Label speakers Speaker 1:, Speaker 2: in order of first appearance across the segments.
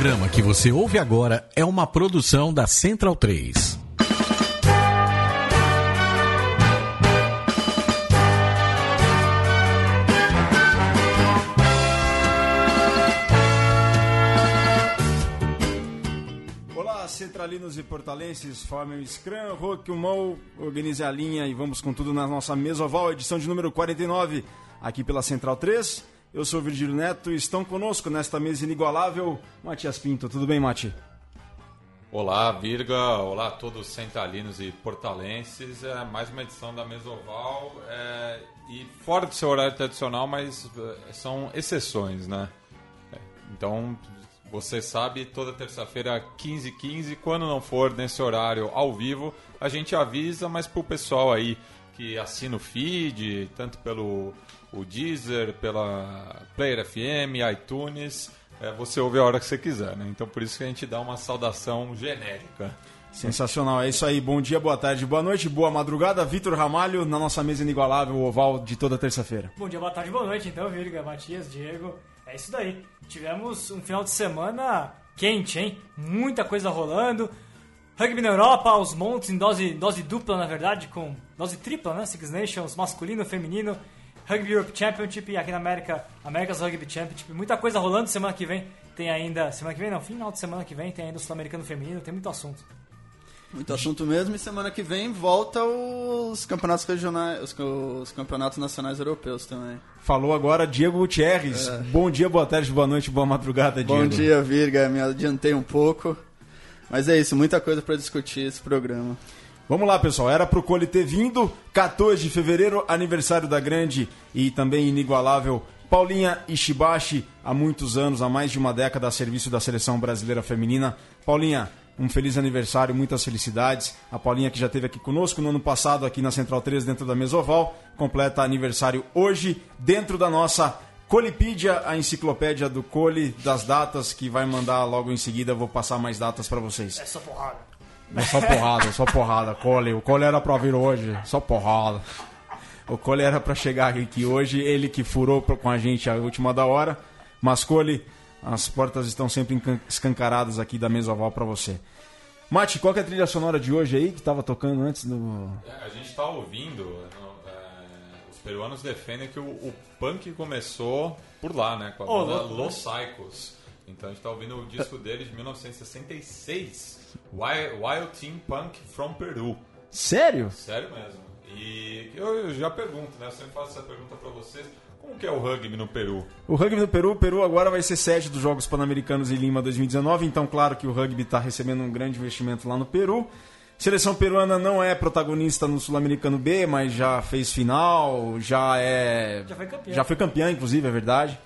Speaker 1: programa que você ouve agora é uma produção da Central 3.
Speaker 2: Olá, centralinos e portalenses, formem o Scrum, Rock, Mou, organize a linha e vamos com tudo na nossa mesa oval, edição de número 49, aqui pela Central 3. Eu sou Virgílio Neto e estão conosco nesta mesa inigualável, Matias Pinto. Tudo bem, Mati?
Speaker 3: Olá, Virga. Olá a todos centralinos e portalenses. É mais uma edição da Mesoval. É, e fora do seu horário tradicional, mas é, são exceções, né? É, então, você sabe, toda terça-feira, 15h15, quando não for nesse horário ao vivo, a gente avisa, mas pro pessoal aí que assina o feed, tanto pelo o Deezer, pela Player FM, iTunes. É, você ouve a hora que você quiser, né? Então por isso que a gente dá uma saudação genérica.
Speaker 2: Sensacional, é isso aí. Bom dia, boa tarde, boa noite, boa madrugada. Vitor Ramalho na nossa mesa inigualável, oval de toda terça-feira.
Speaker 4: Bom dia, boa tarde, boa noite, então, Virga, Matias, Diego. É isso daí. Tivemos um final de semana quente, hein? Muita coisa rolando. Rugby na Europa, aos montes, em dose, dose dupla, na verdade, com dose tripla, né? Six Nations, masculino, feminino. Rugby Europe Championship aqui na América, America's Rugby Championship. Muita coisa rolando semana que vem. Tem ainda, semana que vem não, final de semana que vem tem ainda o Sul-Americano Feminino, tem muito assunto.
Speaker 5: Muito assunto mesmo, e semana que vem volta os campeonatos regionais, os, os campeonatos nacionais europeus também.
Speaker 2: Falou agora Diego Gutierrez. É. Bom dia, boa tarde, boa noite, boa madrugada, Diego.
Speaker 5: Bom dia, Virga. Me adiantei um pouco. Mas é isso, muita coisa para discutir esse programa.
Speaker 2: Vamos lá, pessoal. Era pro Cole ter vindo. 14 de fevereiro, aniversário da grande e também inigualável Paulinha Ishibashi, há muitos anos, há mais de uma década, a serviço da seleção brasileira feminina. Paulinha, um feliz aniversário, muitas felicidades. A Paulinha que já esteve aqui conosco no ano passado, aqui na Central 3, dentro da Mesoval, completa aniversário hoje, dentro da nossa Colipídia, a enciclopédia do Cole, das datas, que vai mandar logo em seguida. Vou passar mais datas para vocês.
Speaker 4: Essa porrada.
Speaker 2: É só porrada, só porrada. Cole, o Cole era pra vir hoje, só porrada. O Cole era pra chegar aqui hoje, ele que furou com a gente a última da hora. Mas Cole, as portas estão sempre escancaradas aqui da mesa oval pra você. Mate, qual é a trilha sonora de hoje aí que tava tocando antes do.
Speaker 3: É, a gente tá ouvindo. É, os peruanos defendem que o, o, punk começou por lá, né? Com a oh, banda Los Psychos. Então a gente tá ouvindo o disco deles de 1966. Wild, Wild Team Punk from Peru.
Speaker 2: Sério?
Speaker 3: Sério mesmo. E eu já pergunto, né? Eu sempre faço essa pergunta para vocês. Como que é o rugby no Peru?
Speaker 2: O rugby no Peru, o Peru agora vai ser sede dos Jogos Pan-Americanos em Lima 2019, então claro que o rugby está recebendo um grande investimento lá no Peru. Seleção peruana não é protagonista no Sul-Americano B, mas já fez final, já é.
Speaker 4: Já foi campeã.
Speaker 2: Já foi campeã, inclusive, é verdade.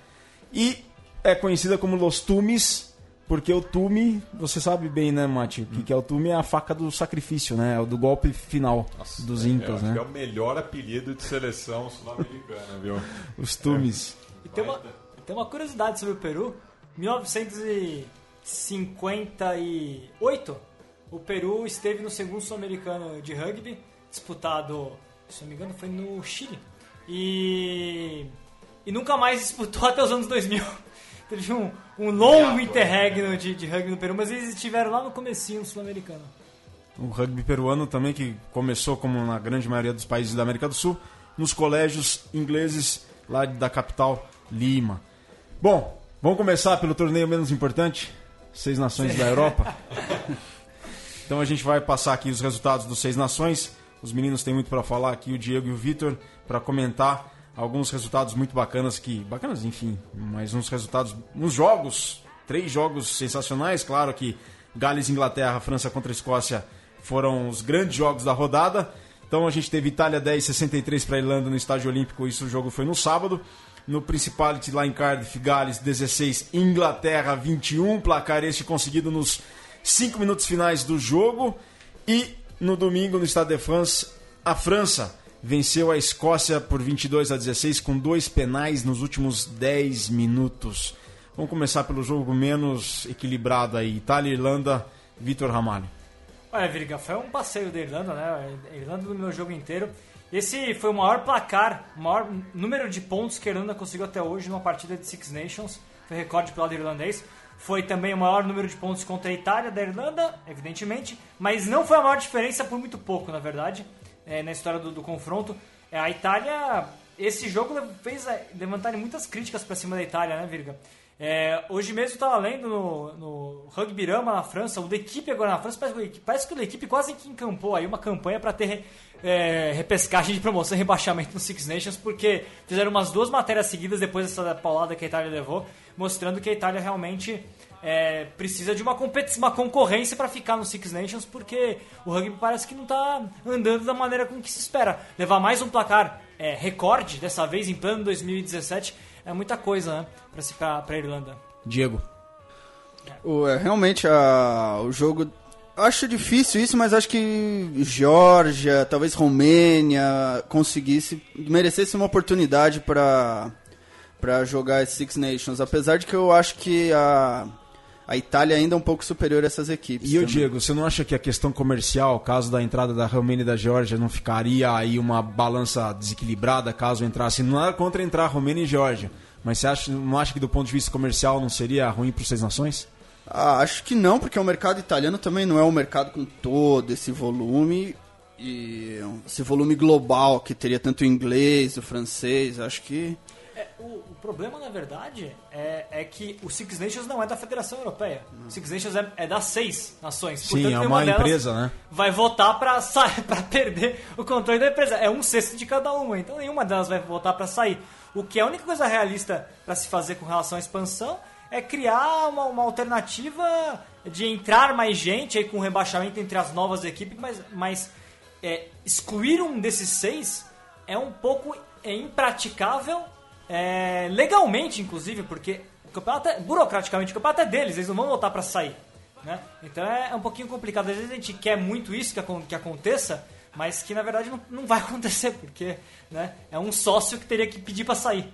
Speaker 2: E é conhecida como Los Tumes, porque o tume, você sabe bem, né, Mati? O que, que é o tume é a faca do sacrifício, né? É o do golpe final Nossa, dos é, Incas, né?
Speaker 3: é o melhor apelido de seleção sul-americana, viu?
Speaker 2: Os tumes.
Speaker 4: É. E tem uma, tem uma curiosidade sobre o Peru. 1958, o Peru esteve no segundo sul-americano de rugby, disputado, se não me engano, foi no Chile. E, e nunca mais disputou até os anos 2000 teve um, um longo interregno de, de rugby no Peru, mas eles estiveram lá no comecinho sul-americano.
Speaker 2: O rugby peruano também, que começou, como na grande maioria dos países da América do Sul, nos colégios ingleses lá da capital, Lima. Bom, vamos começar pelo torneio menos importante, Seis Nações da Europa. Então a gente vai passar aqui os resultados dos Seis Nações. Os meninos têm muito para falar aqui, o Diego e o Vitor, para comentar alguns resultados muito bacanas que bacanas enfim mas uns resultados uns jogos três jogos sensacionais. Claro que Gales Inglaterra França contra Escócia foram os grandes jogos da rodada. Então a gente teve Itália 10 63 para Irlanda no estádio olímpico. Isso o jogo foi no sábado. No Principality lá em Cardiff Gales 16 Inglaterra 21 placar este conseguido nos 5 minutos finais do jogo. E no domingo no Stade de France a França venceu a Escócia por 22 a 16 com dois penais nos últimos 10 minutos. Vamos começar pelo jogo menos equilibrado aí. Itália e Irlanda, Vitor Ramalho.
Speaker 4: Olha, Virga, foi um passeio da Irlanda, né? A Irlanda dominou o jogo inteiro. Esse foi o maior placar, o maior número de pontos que a Irlanda conseguiu até hoje numa partida de Six Nations. Foi recorde pelo lado irlandês. Foi também o maior número de pontos contra a Itália da Irlanda, evidentemente, mas não foi a maior diferença por muito pouco, na verdade, é, na história do, do confronto. É, a Itália, esse jogo fez é, levantarem muitas críticas para cima da Itália, né, Virga? É, hoje mesmo estava lendo no, no Rugby Rama na França, o da equipe agora na França, parece, parece que o da equipe quase que encampou aí uma campanha para ter é, repescagem de promoção e rebaixamento no Six Nations, porque fizeram umas duas matérias seguidas depois dessa paulada que a Itália levou, mostrando que a Itália realmente é, precisa de uma, competi- uma concorrência para ficar no Six Nations, porque o rugby parece que não está andando da maneira com que se espera. Levar mais um placar é, recorde, dessa vez em plano 2017, é muita coisa né, para a Irlanda.
Speaker 2: Diego.
Speaker 5: O, é, realmente, a, o jogo. eu Acho difícil isso, mas acho que Geórgia, talvez Romênia, conseguisse, merecesse uma oportunidade para para jogar Six Nations. Apesar de que eu acho que a, a Itália ainda é um pouco superior a essas equipes.
Speaker 2: E eu,
Speaker 5: também.
Speaker 2: Diego, você não acha que a questão comercial, caso da entrada da Romênia e da Geórgia, não ficaria aí uma balança desequilibrada caso entrasse? Não era contra entrar Romênia e Geórgia, mas você acha, não acha que do ponto de vista comercial não seria ruim para os Seis Nações?
Speaker 5: Ah, acho que não, porque o mercado italiano também não é um mercado com todo esse volume e esse volume global que teria tanto o inglês, o francês. Acho que
Speaker 4: o, o problema, na verdade, é, é que o Six Nations não é da Federação Europeia. O Six Nations é, é das seis nações.
Speaker 2: Sim, é
Speaker 4: nenhuma
Speaker 2: uma
Speaker 4: delas
Speaker 2: empresa, né?
Speaker 4: Vai votar pra perder o controle da empresa. É um sexto de cada uma, então nenhuma delas vai votar pra sair. O que é a única coisa realista pra se fazer com relação à expansão é criar uma, uma alternativa de entrar mais gente aí com rebaixamento entre as novas equipes, mas, mas é, excluir um desses seis é um pouco é, impraticável, é, legalmente inclusive, porque o campeonato é, burocraticamente o campeonato é deles, eles não vão votar pra sair. Né? Então é, um pouquinho complicado. Às vezes a gente quer muito isso que, que aconteça, mas que na verdade não, não vai acontecer, porque né, é um sócio que teria que pedir pra sair.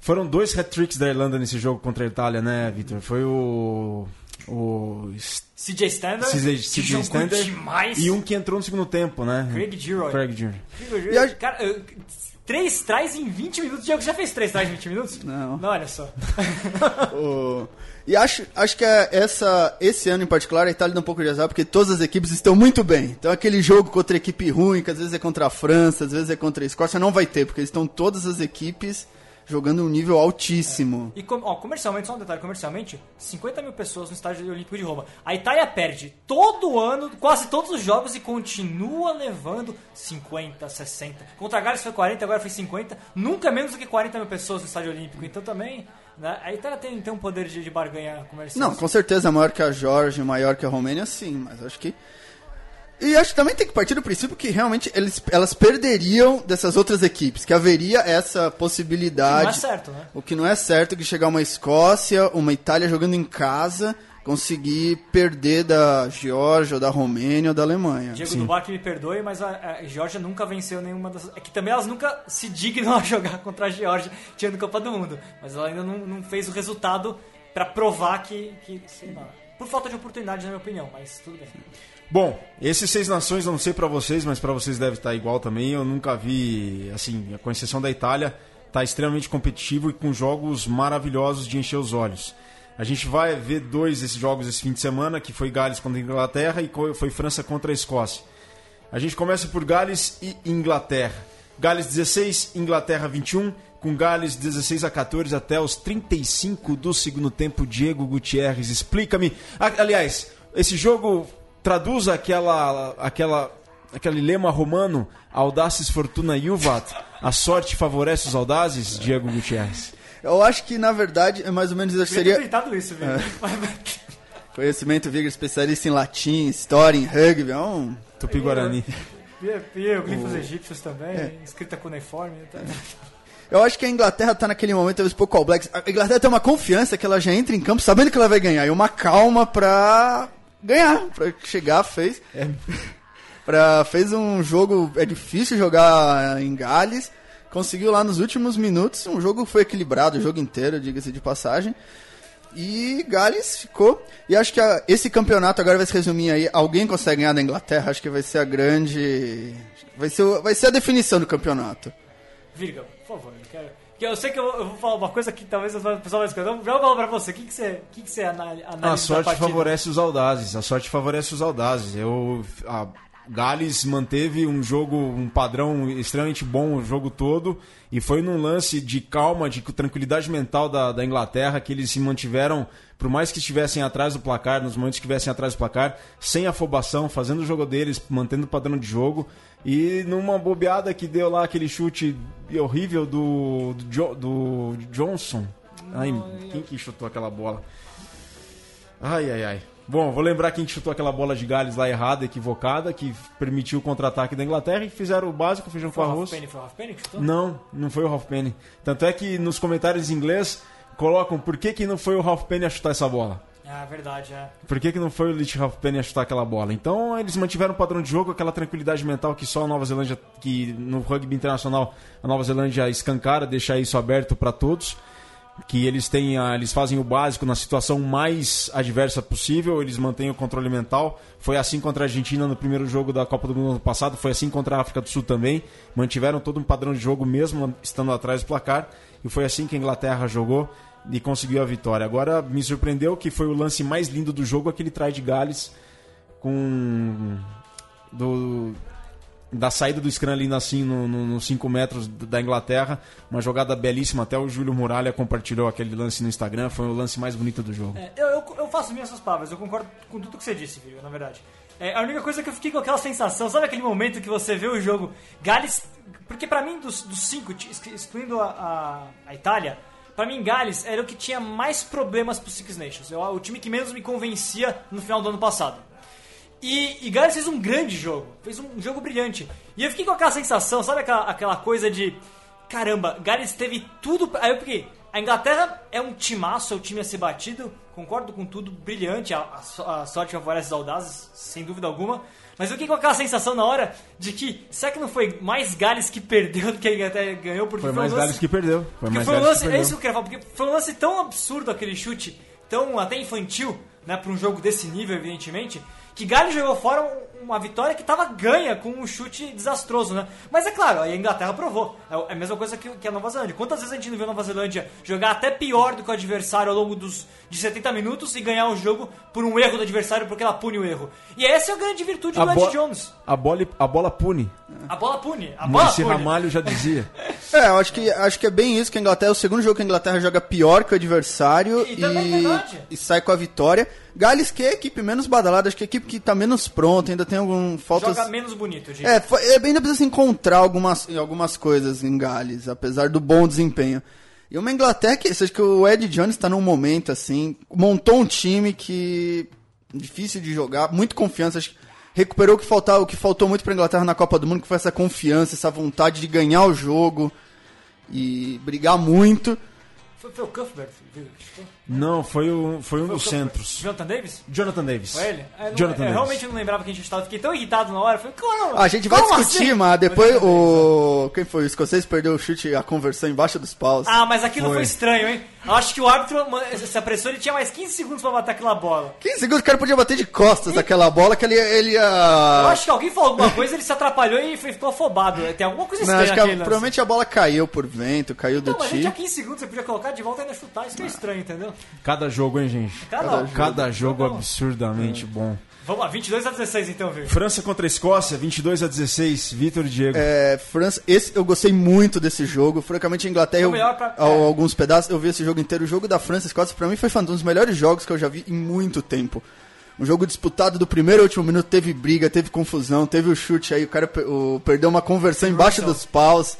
Speaker 2: Foram dois hat-tricks da Irlanda nesse jogo contra a Itália, né, Vitor? Foi o... o
Speaker 4: CJ Standard,
Speaker 2: CJ
Speaker 4: jogou
Speaker 2: Standard
Speaker 4: demais.
Speaker 2: e um que entrou no segundo tempo, né?
Speaker 4: Craig Giroy.
Speaker 2: Craig.
Speaker 5: E a-
Speaker 4: Cara, eu- três tries em 20 minutos. Diego, você já fez três tries em 20 minutos?
Speaker 5: Não.
Speaker 4: Não, olha só.
Speaker 5: O- E acho, acho que é essa, esse ano em particular a Itália dá um pouco de azar, porque todas as equipes estão muito bem. Então aquele jogo contra equipe ruim, que às vezes é contra a França, às vezes é contra a Escócia, não vai ter, porque estão todas as equipes jogando um nível altíssimo.
Speaker 4: E com- ó, comercialmente, só um detalhe, comercialmente, 50 mil pessoas no estádio olímpico de Roma. A Itália perde todo ano, quase todos os jogos e continua levando 50, 60. Contra a Gales foi 40, agora foi 50. Nunca menos do que 40 mil pessoas no estádio olímpico. Então também, né, a Itália tem, tem um poder de, de barganha comercial.
Speaker 5: Não, com certeza é maior que a Georgia, maior que a Romênia, sim, mas acho que. E acho que também tem que partir do princípio que realmente eles, elas perderiam dessas outras equipes, que haveria essa possibilidade.
Speaker 4: Não é certo, né?
Speaker 5: O que não é certo é que chegar uma Escócia, uma Itália jogando em casa, conseguir perder da Geórgia, ou da Romênia ou da Alemanha.
Speaker 4: Diego Dubac me perdoe, mas a, a Geórgia nunca venceu nenhuma das. É que também elas nunca se dignam a jogar contra a Geórgia, tirando Copa do Mundo. Mas ela ainda não, não fez o resultado pra provar que, que. Sei lá. Por falta de oportunidade, na minha opinião, mas tudo bem.
Speaker 2: Bom, esses seis nações, não sei pra vocês, mas pra vocês deve estar igual também. Eu nunca vi, assim, com exceção da Itália, tá extremamente competitivo e com jogos maravilhosos de encher os olhos. A gente vai ver dois desses jogos esse fim de semana, que foi Gales contra a Inglaterra e foi França contra a Escócia. A gente começa por Gales e Inglaterra. Gales 16, Inglaterra 21, com Gales 16 a 14 até os 35 do segundo tempo. Diego Gutierrez, explica-me. Aliás, esse jogo traduz aquela, aquela, aquele lema romano Audaces Fortuna Juvat. A sorte favorece os audazes, Diego Gutierrez.
Speaker 5: Eu acho que, na verdade, é mais ou menos isso.
Speaker 4: Eu
Speaker 5: Seria
Speaker 4: tentado isso, viu?
Speaker 5: conhecimento Viga especialista em latim, história, em rugby. É um...
Speaker 2: Tupi Guarani.
Speaker 4: Hieroglifos egípcios também, escrita cuneiforme. Tá?
Speaker 5: Eu acho que a Inglaterra tá naquele momento, talvez, pouco All Blacks. A Inglaterra tem uma confiança que ela já entra em campo sabendo que ela vai ganhar. E uma calma pra ganhar. Pra chegar, fez. pra, fez um jogo. É difícil jogar em Gales. Conseguiu lá nos últimos minutos. Um jogo foi equilibrado o jogo inteiro, diga-se de passagem. E Gales ficou. E acho que a- esse campeonato agora vai se resumir aí. Alguém consegue ganhar da Inglaterra? Acho que vai ser a grande. Vai ser, vai ser a definição do campeonato.
Speaker 4: Virga, por favor, eu quero, Que eu sei que eu, eu vou falar uma coisa que talvez o pessoal vai escutar. Já vou falar pra você. O que, que você, que, que você ana- analisa
Speaker 2: A sorte favorece os audazes. A sorte favorece os audazes. Eu, a Gales manteve um jogo, um padrão extremamente bom o jogo todo. E foi num lance de calma, de tranquilidade mental da, da Inglaterra que eles se mantiveram, por mais que estivessem atrás do placar, nos momentos que estivessem atrás do placar, sem afobação, fazendo o jogo deles, mantendo o padrão de jogo. E numa bobeada que deu lá aquele chute horrível do, do, Jo- do Johnson. Ai, quem que chutou aquela bola? Ai, ai, ai. Bom, vou lembrar quem chutou aquela bola de Gales lá errada, equivocada, que permitiu o contra-ataque da Inglaterra e fizeram o básico, feijão com
Speaker 4: Foi o Ralph
Speaker 2: arroz.
Speaker 4: Penny, foi o Ralph Penny que chutou?
Speaker 2: Não, não foi o Ralph Penny. Tanto é que nos comentários em inglês colocam por que, que não foi o Ralph Penny a chutar essa bola.
Speaker 4: Ah, verdade, é.
Speaker 2: Por que, que não foi o Lich Ralph Penny a chutar aquela bola? Então eles mantiveram o padrão de jogo, aquela tranquilidade mental que só a Nova Zelândia, que no rugby internacional a Nova Zelândia escancara, deixar isso aberto para todos. Que eles têm, eles fazem o básico na situação mais adversa possível, eles mantêm o controle mental. Foi assim contra a Argentina no primeiro jogo da Copa do Mundo ano passado, foi assim contra a África do Sul também. Mantiveram todo um padrão de jogo mesmo estando atrás do placar. E foi assim que a Inglaterra jogou e conseguiu a vitória. Agora me surpreendeu que foi o lance mais lindo do jogo, aquele try de Gales com do da saída do scrum ali assim no- no- nos 5 metros da Inglaterra, uma jogada belíssima, até o Júlio Muralha compartilhou aquele lance no Instagram, foi o lance mais bonito do jogo.
Speaker 4: É, eu, eu, eu faço minhas essas palavras, eu concordo com tudo que você disse, filho, na verdade. É, a única coisa que eu fiquei com aquela sensação, sabe aquele momento que você vê o jogo Gales. Porque pra mim, dos, dos cinco, t- exclu- excluindo a, a, a Itália, pra mim Gales era o que tinha mais problemas pro Six Nations. Eu- o time que menos me convencia no final do ano passado. E, e Gales fez um grande jogo, fez um jogo brilhante. E eu fiquei com aquela sensação, sabe aquela, aquela coisa de. Caramba, Gales teve tudo. Aí eu fiquei. A Inglaterra é um timaço, é o time a ser batido, concordo com tudo, brilhante, a, a a sorte favorece os audazes, sem dúvida alguma. Mas eu fiquei com aquela sensação na hora de que, será que não foi mais Gales que perdeu do que a Inglaterra ganhou? Porque
Speaker 2: Foi
Speaker 4: um
Speaker 2: mais
Speaker 4: lance-
Speaker 2: Gales que perdeu. Foi mais
Speaker 4: foi um lance, é isso que eu queria falar, porque foi um lance tão absurdo aquele chute, tão até infantil, né, para um jogo desse nível, evidentemente, que Gales jogou fora um- uma vitória que tava ganha com um chute desastroso, né? Mas é claro, aí a Inglaterra provou. É a mesma coisa que, que a Nova Zelândia. Quantas vezes a gente não viu a Nova Zelândia jogar até pior do que o adversário ao longo dos de 70 minutos e ganhar o jogo por um erro do adversário porque ela pune o erro. E essa é a grande virtude
Speaker 2: A,
Speaker 4: do Ed Jones.
Speaker 2: a bola, a bola pune.
Speaker 4: A bola pune. A bola
Speaker 2: Muricy
Speaker 4: pune.
Speaker 2: Ramalho já dizia.
Speaker 5: É, eu acho que, acho que é bem isso que a Inglaterra, é o segundo jogo que a Inglaterra joga pior que o adversário
Speaker 4: E
Speaker 5: e,
Speaker 4: é verdade.
Speaker 5: e sai com a vitória. Gales que é a equipe menos badalada, acho que é a equipe que tá menos pronta, ainda tem algum faltas...
Speaker 4: Joga menos bonito, digo.
Speaker 5: É, foi- é, ainda precisa se encontrar algumas, algumas coisas em Gales, apesar do bom desempenho. E uma Inglaterra que, acho que o Ed Jones tá num momento assim, montou um time que difícil de jogar, muito confiança, acho que recuperou o que faltava, o que faltou muito pra Inglaterra na Copa do Mundo, que foi essa confiança, essa vontade de ganhar o jogo e brigar muito.
Speaker 4: Foi, foi o Cuthbert, viu?
Speaker 2: Não, foi, o, foi um
Speaker 4: Foi
Speaker 2: dos centros.
Speaker 4: Jonathan Davis?
Speaker 2: Jonathan Davis.
Speaker 4: Foi ele? É, não-
Speaker 2: Jonathan
Speaker 4: eu
Speaker 2: Davis.
Speaker 4: realmente não lembrava que a gente estava. Fiquei tão irritado na hora. Falei, como?
Speaker 5: A gente vai
Speaker 4: como
Speaker 5: discutir,
Speaker 4: assim?
Speaker 5: mas depois o. Quem foi? O escocês perdeu o chute, a conversão embaixo dos paus.
Speaker 4: Ah, mas aquilo foi.
Speaker 2: Foi.
Speaker 4: estranho, hein? Eu acho que o árbitro se apressou, ele tinha mais 15 segundos pra matar aquela bola.
Speaker 5: 15 segundos o cara podia bater de costas daquela bola que ele, ele ia.
Speaker 4: Eu acho que alguém falou alguma coisa, ele se atrapalhou e ficou afobado. Tem alguma coisa
Speaker 5: Não,
Speaker 4: estranha
Speaker 5: acho que a- provavelmente a bola caiu por vento, caiu do
Speaker 4: Não, mas tinha 15 segundos, você podia colocar de volta e ainda chutar. Isso que é estranho, entendeu?
Speaker 2: Cada jogo, hein, gente?
Speaker 4: Cada,
Speaker 2: Cada jogo
Speaker 4: Jogão.
Speaker 2: absurdamente bom.
Speaker 4: Vamos lá, 22 a 16 então, viu?
Speaker 2: França contra a Escócia, 22 a 16. Vitor e Diego.
Speaker 5: É, França, esse eu gostei muito desse jogo. Francamente, a Inglaterra, eu,
Speaker 4: pra-
Speaker 5: ao-
Speaker 4: é.
Speaker 5: alguns pedaços, eu vi esse jogo inteiro. O jogo da França e Escócia, pra mim, foi um dos melhores jogos que eu já vi em muito tempo. Um jogo disputado do primeiro ao último minuto, teve briga, teve confusão, teve o chute aí, o cara o- perdeu uma conversão embaixo
Speaker 4: Russell.
Speaker 5: dos paus,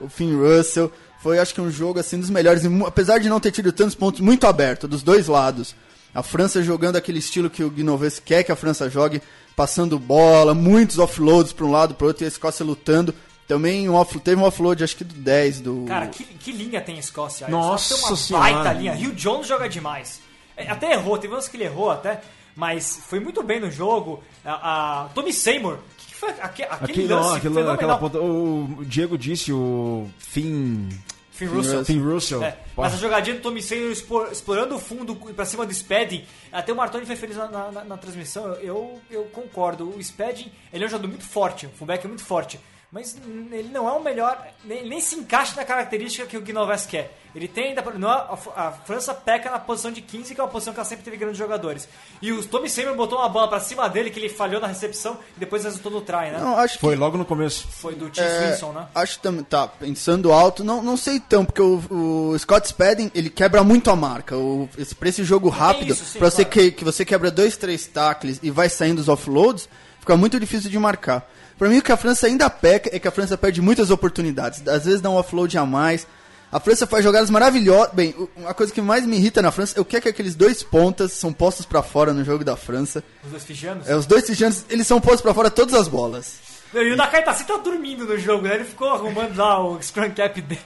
Speaker 5: o Finn Russell. Foi, acho que, um jogo assim dos melhores, apesar de não ter tido tantos pontos, muito aberto, dos dois lados. A França jogando aquele estilo que o Guinoves quer que a França jogue, passando bola, muitos offloads para um lado para outro, e a Escócia lutando. Também um off, teve um offload, acho que do 10 do.
Speaker 4: Cara, que, que linha tem a Escócia? A
Speaker 2: Nossa
Speaker 4: Escócia tem uma
Speaker 2: Senhora.
Speaker 4: baita linha. Rio Jones joga demais. É, Até errou, teve uns que ele errou até, mas foi muito bem no jogo. A, a Tommy Seymour, o que, que foi aque- aquele,
Speaker 2: Aquele,
Speaker 4: lance
Speaker 2: não, aquele,
Speaker 4: fenomenal?
Speaker 2: aquela ponta, o Diego disse, o Finn,
Speaker 4: Finn Russell.
Speaker 2: Finn Russell.
Speaker 4: É, mas a jogadinha do Tommy explorando o fundo pra cima do Spedding, até o Martoni foi feliz na, na- na- transmissão, eu, eu concordo. O Spedding, ele é um jogador muito forte, o fullback é muito forte. Mas ele não é o melhor, nem, nem se encaixa na característica que o Guinoves quer. Ele tem ainda. Não é, a, a França peca na posição de 15, que é uma posição que ela sempre teve grandes jogadores. E o Tommy Seymour botou uma bola pra cima dele, que ele falhou na recepção e depois resultou no try, né?
Speaker 5: Não, acho que
Speaker 2: Foi logo no começo.
Speaker 4: Foi do Tim
Speaker 5: É,
Speaker 4: Swinson, né?
Speaker 5: Acho também, tá, pensando alto, não, não sei tão, porque o, o Scott Spaden, ele quebra muito a marca. O, esse, pra esse jogo rápido,
Speaker 4: isso, sim,
Speaker 5: pra você
Speaker 4: claro.
Speaker 5: que, que você quebra dois, três tackles e vai saindo os offloads, fica muito difícil de marcar. Pra mim, o que a França ainda peca é que a França perde muitas oportunidades. Às vezes dá um offload a mais. A França faz jogadas maravilhosas. Bem, o- uma coisa que mais me irrita na França é o que é que aqueles dois pontas são postos pra fora no jogo da França.
Speaker 4: Os dois fijanos.
Speaker 5: É, os dois fijantes, eles são postos pra fora todas as bolas.
Speaker 4: E o Nakai Tassi tá dormindo no jogo, né? Ele ficou arrumando lá o scrum cap dele.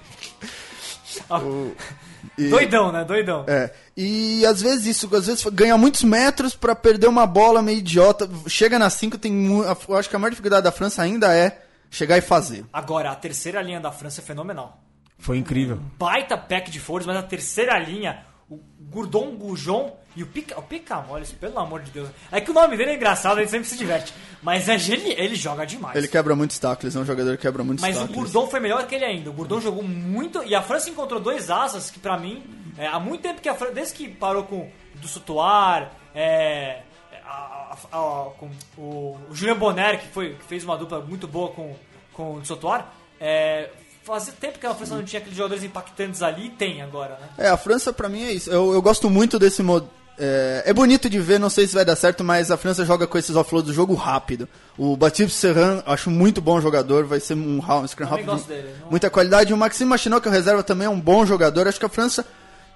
Speaker 4: Ah,
Speaker 5: E-
Speaker 4: Doidão, né? Doidão.
Speaker 5: É. E às vezes isso, às vezes ganha muitos metros pra perder uma bola meio idiota. Chega na 5, tem eu acho que a maior dificuldade da França ainda é chegar e fazer.
Speaker 4: Agora, a terceira linha da França é fenomenal.
Speaker 2: Foi incrível.
Speaker 4: Baita pack de forças, mas a terceira linha, o Gurdon Goujon e o Pica, o Picamoles, pelo amor de Deus. É que o nome dele é engraçado, ele sempre se diverte. Mas é geni... ele joga demais.
Speaker 5: Ele quebra muitos tackles, é um jogador que quebra muitos
Speaker 4: Mas o
Speaker 5: tackles.
Speaker 4: Gurdon foi melhor que ele ainda. O Gurdon jogou muito e a França encontrou dois asas que pra mim, é, há muito tempo que a França, desde que parou com do Sutuar, é, a- a- a- com o, o Julien Bonner, que, foi, que fez uma dupla muito boa com, com o Sutuar, é, fazia tempo que a França não tinha aqueles jogadores impactantes ali e tem agora, né?
Speaker 5: É, a França pra mim é isso. Eu, eu gosto muito desse modo. É, é bonito de ver, não sei se vai dar certo, mas a França joga com esses offloads do jogo rápido. O Baptiste Serran, acho muito bom jogador, vai ser um, ra- um scrum rápido.
Speaker 4: gosto dele, não-
Speaker 5: Muita qualidade. O Maxime Machinot, que é o reserva, também é um bom jogador. Acho que a França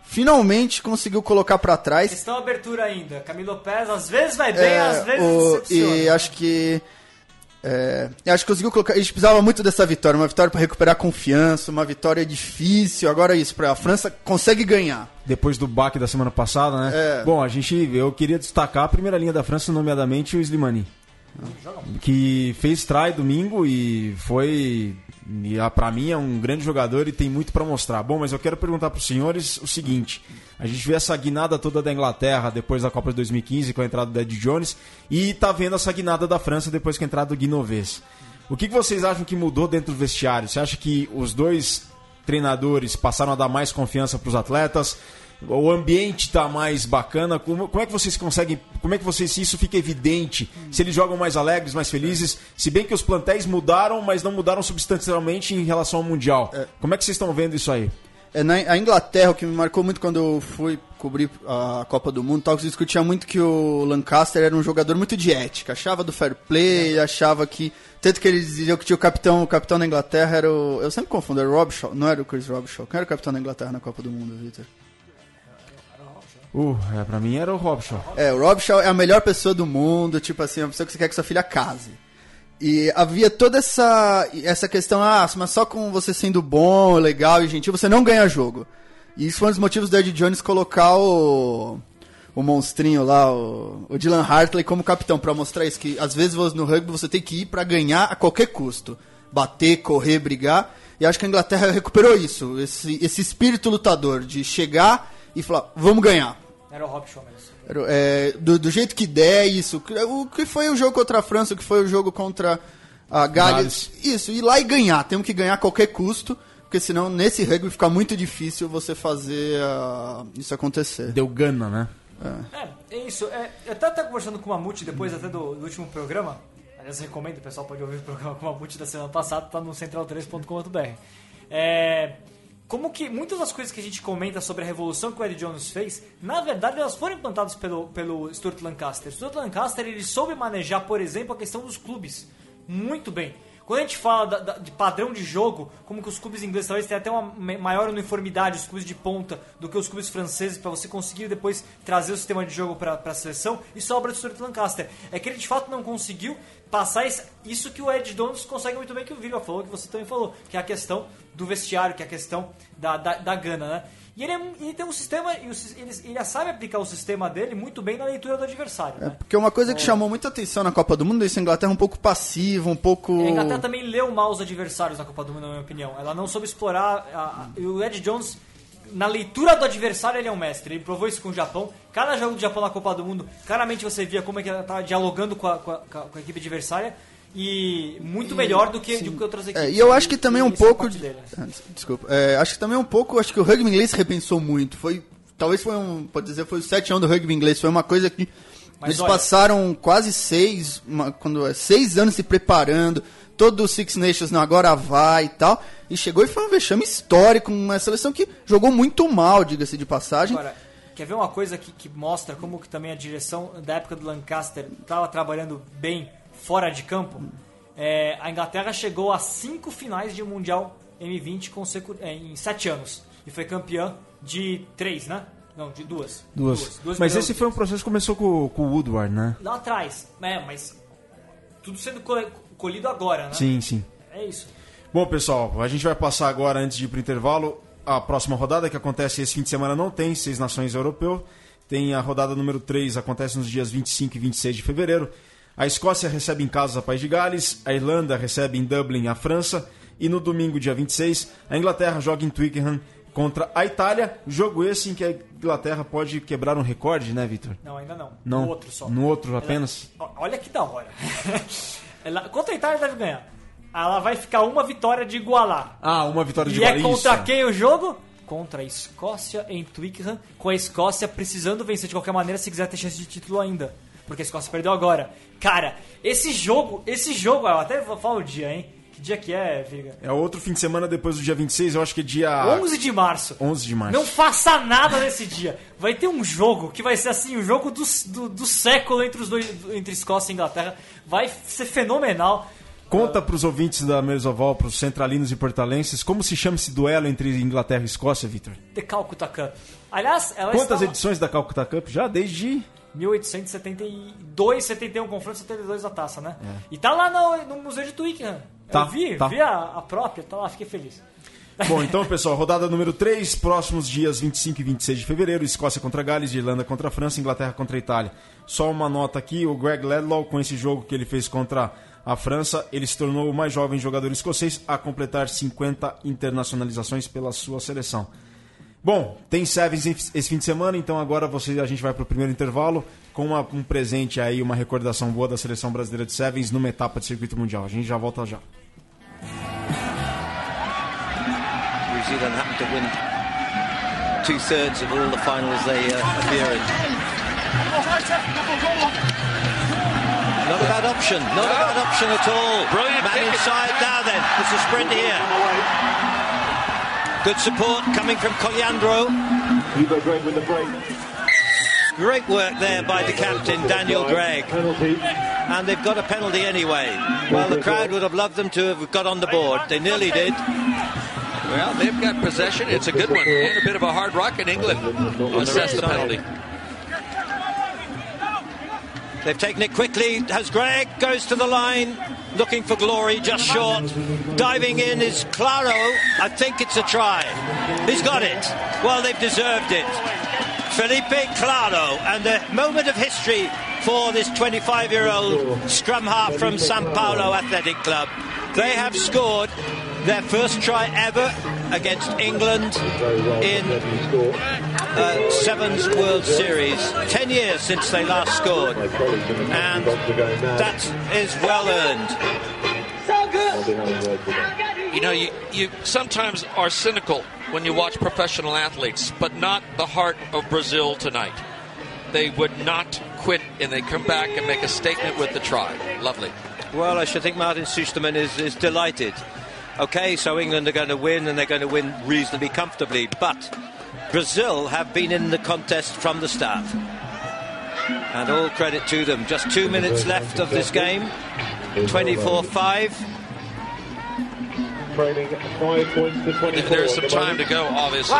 Speaker 5: finalmente conseguiu colocar pra trás.
Speaker 4: Questão abertura ainda. Camilo Pérez às vezes vai bem,
Speaker 5: É,
Speaker 4: às vezes
Speaker 5: o- e acho que é, eu acho que conseguiu colocar. A gente precisava muito dessa vitória, uma vitória para recuperar confiança, uma vitória difícil. Agora é isso, pra, a França consegue ganhar.
Speaker 2: Depois do baque da semana passada, né?
Speaker 5: É.
Speaker 2: Bom, a gente, eu queria destacar a primeira linha da França, nomeadamente o Slimani. Que fez try domingo e foi, e, ah, pra mim, é um grande jogador e tem muito pra mostrar. Bom, mas eu quero perguntar pros senhores o seguinte: a gente vê essa guinada toda da Inglaterra depois da Copa de 2015 com a entrada do Ed Jones e tá vendo essa guinada da França depois com a entrada do Guinoves. O que, que vocês acham que mudou dentro do vestiário? Você acha que os dois treinadores passaram a dar mais confiança para os atletas? O ambiente está mais bacana? Como, como é que vocês conseguem? Como é que vocês se isso fica evidente? Se eles jogam mais alegres, mais felizes? Se bem que os plantéis mudaram, mas não mudaram substancialmente em relação ao mundial. Como é que vocês estão vendo isso aí?
Speaker 5: É, na a Inglaterra, o que me marcou muito quando eu fui cobrir a Copa do Mundo, tal, que discutia muito que o Lancaster era um jogador muito de ética, achava do fair play, achava que. Tanto que eles diziam que tinha o capitão, o capitão da Inglaterra era o. Eu sempre confundo, era o Rob Shaw, não era o Chris Rob Shaw. Quem era o capitão da Inglaterra na Copa do Mundo, Victor?
Speaker 2: Uh, é, pra mim era o Robson.
Speaker 5: É, o Rob Shaw é a melhor pessoa do mundo, tipo assim, a pessoa que você quer que sua filha case. E havia toda essa, essa questão, ah, mas só com você sendo bom, legal e gentil, você não ganha jogo. E isso foi um dos motivos do Ed Jones colocar o, o monstrinho lá, o, o Dylan Hartley como capitão, pra mostrar isso, que às vezes no rugby você tem que ir pra ganhar a qualquer custo. Bater, correr, brigar. E acho que a Inglaterra recuperou isso, esse, esse espírito lutador de chegar e falar, vamos ganhar.
Speaker 4: Era o Rob.
Speaker 5: Era, é, do, do jeito que der, isso. O que foi o jogo contra a França, o que foi o jogo contra a Gales. Isso, ir lá e ganhar. Temos que ganhar a qualquer custo, porque senão nesse rugby fica muito difícil você fazer ah, isso acontecer.
Speaker 2: Deu gana, né?
Speaker 4: É, é isso. É, eu até estava conversando com o Mamute depois até do, do último programa. Aliás, recomendo, o pessoal pode ouvir o programa com o Mamute da semana passada, tá no central3.com.br. É, como que muitas das coisas que a gente comenta sobre a revolução que o Eddie Jones fez, na verdade elas foram implantadas pelo, pelo Stuart Lancaster. Stuart Lancaster ele soube manejar, por exemplo, a questão dos clubes muito bem. Quando a gente fala da- da- de padrão de jogo, como que os clubes ingleses talvez tenham até uma maior uniformidade, os clubes de ponta, do que os clubes franceses, para você conseguir depois trazer o sistema de jogo para a seleção, isso é obra do Stuart Lancaster. É que ele de fato não conseguiu passar esse- isso que o Ed Jones consegue muito bem, que o Virga falou, que você também falou, que é a questão do vestiário, que é a questão da, da, da gana, né? E ele, é- ele tem um sistema, ele, ele sabe aplicar o sistema dele muito bem na leitura do adversário.
Speaker 5: É,
Speaker 4: né?
Speaker 5: porque uma coisa que chamou muita atenção na Copa do Mundo é isso, a Inglaterra um pouco passiva, um pouco...
Speaker 4: A Inglaterra também leu mal os adversários na Copa do Mundo, na minha opinião. Ela não soube explorar. a- a- e o Ed Jones, na leitura do adversário, ele é um mestre. Ele provou isso com o Japão. Cada jogo do Japão na Copa do Mundo, claramente você via como é que ela estava dialogando com a, com a- com a- equipe adversária. e muito melhor do que, do que outras equipes.
Speaker 5: É, e eu acho que também um pouco. de-. Ah, des- Desculpa. É, acho que também um pouco. Acho que o rugby inglês repensou muito. Foi. Talvez foi um. Pode dizer, foi o 7 anos do rugby inglês. Foi uma coisa que.
Speaker 4: Mas
Speaker 5: eles
Speaker 4: olha-
Speaker 5: passaram quase seis. uma- quando, é, seis anos se preparando. Todo o Six Nations não, agora vai e tal. E chegou e foi um vexame histórico. Uma seleção que jogou muito mal, diga-se de passagem.
Speaker 4: Agora, quer ver uma coisa que, que mostra como que também a direção da época do Lancaster estava trabalhando bem fora de campo? É, a Inglaterra chegou a cinco finais de Mundial M20 consecu- é, em sete anos. E foi campeã de três, né? Não, de duas.
Speaker 2: Duas.
Speaker 4: duas
Speaker 2: Mas
Speaker 4: medalhas.
Speaker 2: esse foi um processo que começou com, com o Woodward, né?
Speaker 4: Lá atrás. É, mas tudo sendo col- colhido agora, né?
Speaker 2: Sim, sim.
Speaker 4: É isso.
Speaker 2: Bom, pessoal, a gente vai passar agora, antes de ir para o intervalo, a próxima rodada que acontece esse fim de semana não tem, Seis Nações Europeu. Tem a rodada número 3, acontece nos dias 25 e 26 de fevereiro. A Escócia recebe em casa a País de Gales, a Irlanda recebe em Dublin a França. E no domingo, dia 26, a Inglaterra joga em Twickenham contra a Itália. Jogo esse em que a Inglaterra pode quebrar um recorde, né, Vitor?
Speaker 4: Não, ainda não.
Speaker 2: Não.
Speaker 4: No outro só.
Speaker 2: No outro apenas?
Speaker 4: Ó, Olha que da hora. Ela, contra a Itália deve ganhar. Ela vai ficar uma vitória de igualar.
Speaker 2: Ah, uma vitória de
Speaker 4: E é contra quem o jogo? Contra a Escócia em Twickenham, com a Escócia precisando vencer de qualquer maneira se quiser ter chance de título ainda. Porque a Escócia perdeu agora. Cara, esse jogo, esse jogo, eu até falo o dia, hein? Que dia que é, Viga?
Speaker 2: É outro fim de semana depois do dia 26, eu acho que é dia
Speaker 4: 11 de março.
Speaker 2: 11 de março.
Speaker 4: Não faça nada nesse dia. Vai ter um jogo que vai ser assim, o jogo do, do, do século entre os dois, entre Escócia e Inglaterra. Vai ser fenomenal.
Speaker 2: Conta para os ouvintes da Mesoval, para os centralinos e portalenses, como se chama esse duelo entre Inglaterra e Escócia, Victor?
Speaker 4: The Calcutta Cup. Aliás, ela
Speaker 2: Quantas
Speaker 4: está...
Speaker 2: edições da Calcutta Cup? Já desde...
Speaker 4: 1872, 71 confronto, 72 a taça, né? E tá lá no, no Museu de Twickenham.
Speaker 2: Tá,
Speaker 4: Eu vi,
Speaker 2: tá.
Speaker 4: vi a, a própria, tá lá, fiquei feliz.
Speaker 2: Bom, então, pessoal, rodada número 3, próximos dias 25 e 26 de fevereiro, Escócia contra Gales, Irlanda contra a França, Inglaterra contra a Itália. Só uma nota aqui, o Greg Ledlow, com esse jogo que ele fez contra a França, ele se tornou o mais jovem jogador escocês a completar 50 internacionalizações pela sua seleção. Bom, tem Sevens esse fim de semana, então agora você, a gente vai para o primeiro intervalo com uma- um presente aí, uma recordação boa da seleção brasileira de Sevens numa etapa de circuito mundial. A gente já volta já.
Speaker 6: New Zealand happen to win two thirds of all the finals they uh, appear in. Not a bad option, not a bad option at all.
Speaker 7: Brilliant
Speaker 6: Man inside now then, there's a sprint here. Good support coming from Colyandro.
Speaker 8: Hugo Greg with the break.
Speaker 6: Great work there by the captain, Daniel Gregg. And they've got a penalty anyway. Well, the crowd would have loved them to have got on the board. They nearly did.
Speaker 7: Well, they've got possession. It's a good one. And a bit of a hard rock in England. Assess the penalty.
Speaker 6: They've taken it quickly. Has Gregg goes to the line, looking for glory, just short. Diving in is Claro. I think it's a try. He's got it. Well, they've deserved it. Felipe Claro, and a moment of history for this 25-year-old scrum half from Sao Paulo Athletic Club. They have scored their first try ever against England in uh, Sevens World Series. Ten years since they last scored, and that is well earned.
Speaker 7: You know, you, you sometimes are cynical when you watch professional athletes, but not the heart of Brazil tonight. They would not quit and they come back and make a statement with the try. Lovely.
Speaker 6: Well, I should think Martin Susterman is, is delighted. Okay, so England are going to win and they're going to win reasonably comfortably, but Brazil have been in the contest from the start. And all credit to them. Just two minutes left of this game. 24 5.
Speaker 8: Trailing five points to 24.
Speaker 7: There's some time to go, obviously.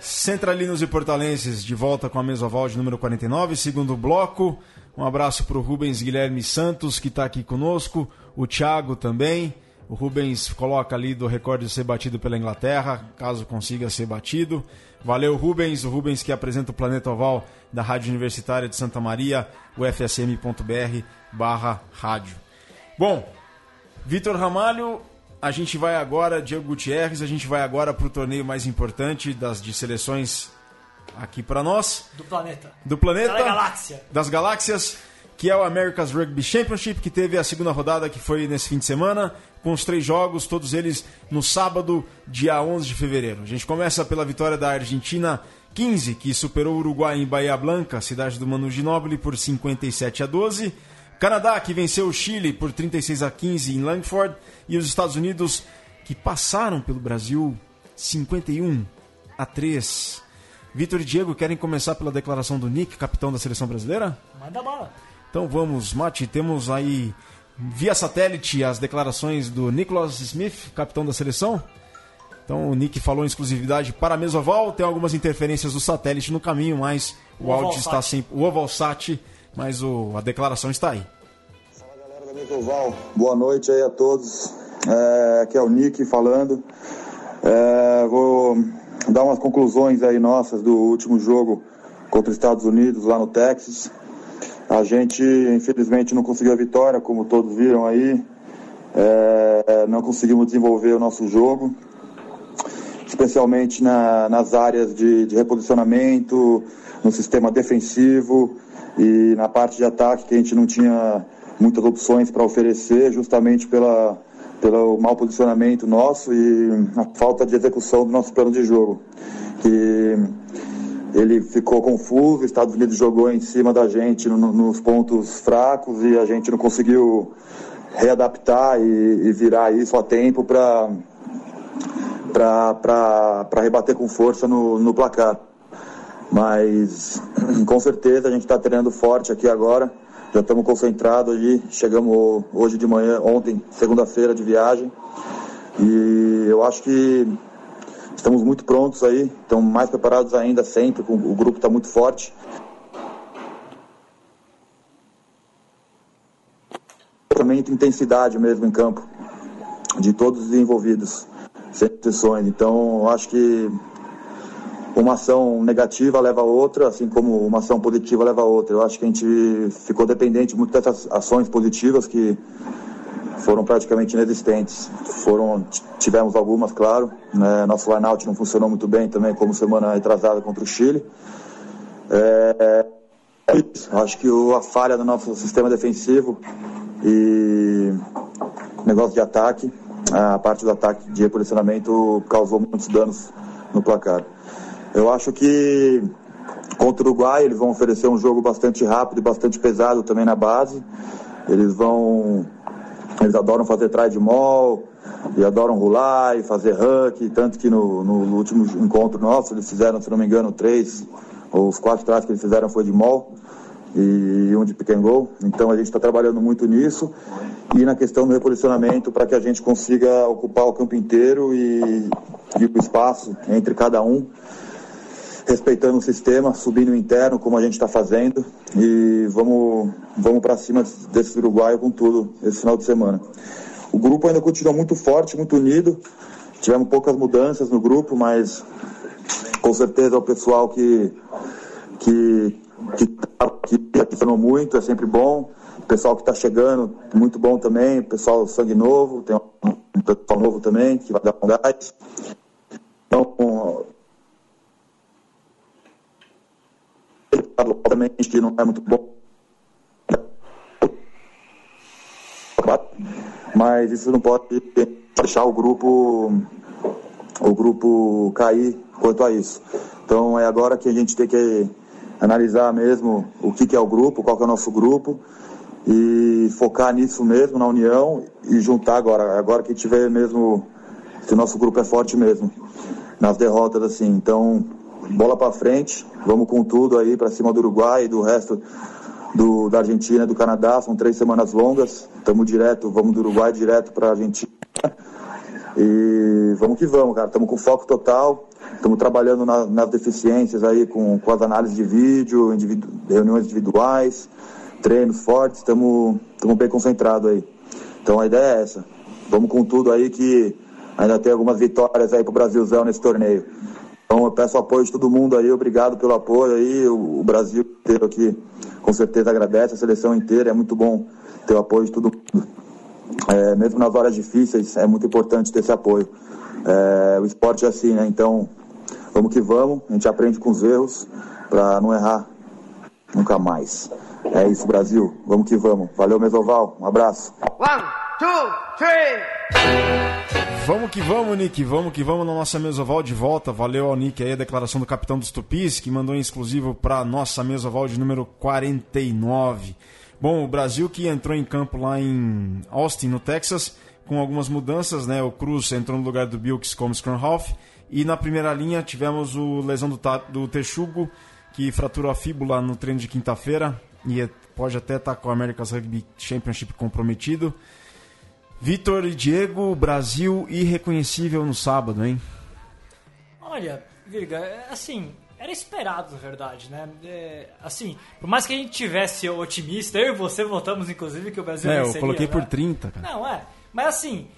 Speaker 2: Centralinos e Portalenses de volta com a Mesoval de número 49, segundo bloco. Um abraço para o Rubens Guilherme Santos, que está aqui conosco. O Thiago também. O Rubens coloca ali do recorde de ser batido pela Inglaterra, caso consiga ser batido. Valeu, Rubens. O Rubens que apresenta o Planeta Oval da Rádio Universitária de Santa Maria, o fsm.br barra rádio. Bom, Vitor Ramalho, a gente vai agora, Diego Gutierrez, a gente vai agora para o torneio mais importante das de seleções aqui para nós,
Speaker 4: Do planeta.
Speaker 2: do planeta,
Speaker 4: Da galáxia.
Speaker 2: das galáxias, que é o America's Rugby Championship, que teve a segunda rodada, que foi nesse fim de semana, com os três jogos, todos eles no sábado, dia 11 de fevereiro. A gente começa pela vitória da Argentina 15, que superou o Uruguai em Bahia Blanca, cidade do Manu Ginóbili, por 57 a 12. Canadá, que venceu o Chile por 36 a 15 em Langford. E os Estados Unidos, que passaram pelo Brasil 51 a 3. Vitor e Diego querem começar pela declaração do Nick, capitão da seleção brasileira?
Speaker 4: Manda bala.
Speaker 2: Então vamos, Mate, temos aí via satélite as declarações do Nicholas Smith, capitão da seleção. Então o Nick falou em exclusividade para a Mesoval, tem algumas interferências do satélite no caminho, mas o,
Speaker 4: O
Speaker 2: áudio está sempre. O Ovalsat, mas o, a declaração está aí.
Speaker 9: Fala galera da Mesoval, boa noite aí a todos. É, aqui é o Nick falando. É, vou dar umas conclusões aí nossas do último jogo contra os Estados Unidos lá no Texas. A gente infelizmente não conseguiu a vitória, como todos viram aí. É, não conseguimos desenvolver o nosso jogo, especialmente na- nas áreas de, de reposicionamento, no sistema defensivo e na parte de ataque que a gente não tinha muitas opções para oferecer, justamente pela, pelo mau posicionamento nosso e a falta de execução do nosso plano de jogo. Que ele ficou confuso, os Estados Unidos jogou em cima da gente no- nos pontos fracos e a gente não conseguiu readaptar e, e virar isso a tempo para para rebater com força no, no placar. Mas com certeza a gente está treinando forte aqui agora. Já estamos concentrados ali. Chegamos hoje de manhã, ontem, segunda-feira de viagem. E eu acho que estamos muito prontos aí. Estamos mais preparados ainda sempre. O grupo está muito forte. Também intensidade mesmo em campo de todos os envolvidos, sem exceções. Então, acho que uma ação negativa leva a outra, assim como uma ação positiva leva a outra. Eu acho que a gente ficou dependente muito dessas ações positivas que foram praticamente inexistentes. Foram, tivemos algumas, claro. Né? Nosso line-out não funcionou muito bem também, como semana atrasada contra o Chile. É, é. Acho que o, a falha do nosso sistema defensivo e negócio de ataque, a parte do ataque de reposicionamento causou muitos danos no placar. Eu acho que contra o Uruguai eles vão oferecer um jogo bastante rápido e bastante pesado também na base. Eles vão. Eles adoram fazer try de mall e adoram rular e fazer huck, tanto que no, no último encontro nosso eles fizeram, se não me engano, três, ou os quatro tries que eles fizeram foi de mall e um de pick and. Então a gente está trabalhando muito nisso e na questão do reposicionamento para que a gente consiga ocupar o campo inteiro e, e o espaço entre cada um, respeitando o sistema, subindo o interno como a gente está fazendo e vamos, vamos para cima desse uruguaio com tudo esse final de semana. O grupo ainda continua muito forte, muito unido. Tivemos poucas mudanças no grupo, mas com certeza o pessoal que que que, que, que funcionou muito, é sempre bom. O pessoal que está chegando, muito bom também. O pessoal sangue novo, tem um pessoal novo também, que vai dar um gás. Então, obviamente que não é muito bom. Mas isso não pode deixar o grupo o grupo cair quanto a isso. Então é agora que a gente tem que analisar mesmo o que, que é o grupo, qual que é o nosso grupo e focar nisso mesmo, na união e juntar agora, agora que tiver mesmo, que o nosso grupo é forte mesmo, nas derrotas assim. Então, bola para frente, vamos com tudo aí para cima do Uruguai e do resto do, da Argentina do Canadá, são três semanas longas, estamos direto, vamos do Uruguai direto para a Argentina. E vamos que vamos, cara. Estamos com foco total. Estamos trabalhando na, nas deficiências aí com, com as análises de vídeo, individu reuniões individuais, treinos fortes. Estamos bem concentrados aí. Então a ideia é essa. Vamos com tudo aí que ainda tem algumas vitórias aí pro Brasilzão nesse torneio. Então eu peço apoio de todo mundo aí. Obrigado pelo apoio aí. O, o Brasil inteiro aqui com certeza agradece, a seleção inteira. É muito bom ter o apoio de todo mundo. É, mesmo nas horas difíceis, é muito importante ter esse apoio. É, o esporte é assim, né? Então, vamos que vamos, a gente aprende com os erros para não errar nunca mais. É isso, Brasil. Vamos que vamos. Valeu, Mesoval. Um abraço.
Speaker 10: One, two, three.
Speaker 2: Vamos que vamos, Nick. Vamos que vamos na nossa mesoval de volta. Valeu ao Nick aí a declaração do capitão dos Tupis, que mandou em exclusivo para nossa mesoval de número 49. Bom, o Brasil que entrou em campo lá em Austin, no Texas, com algumas mudanças, né? O Cruz entrou no lugar do Bilks como scrum half. E na primeira linha tivemos o lesão do, do Texugo, que fraturou a fíbula no treino de quinta-feira. E é- pode até estar com o America's Rugby Championship comprometido. Vitor e Diego, Brasil irreconhecível no sábado, hein?
Speaker 4: Olha, Virga, é, assim, era esperado, na verdade, né? É, assim, por mais que a gente tivesse otimista, eu e você votamos, inclusive, que o Brasil
Speaker 2: É, eu coloquei por
Speaker 4: né?
Speaker 2: 30, cara.
Speaker 4: Não, é. Mas assim,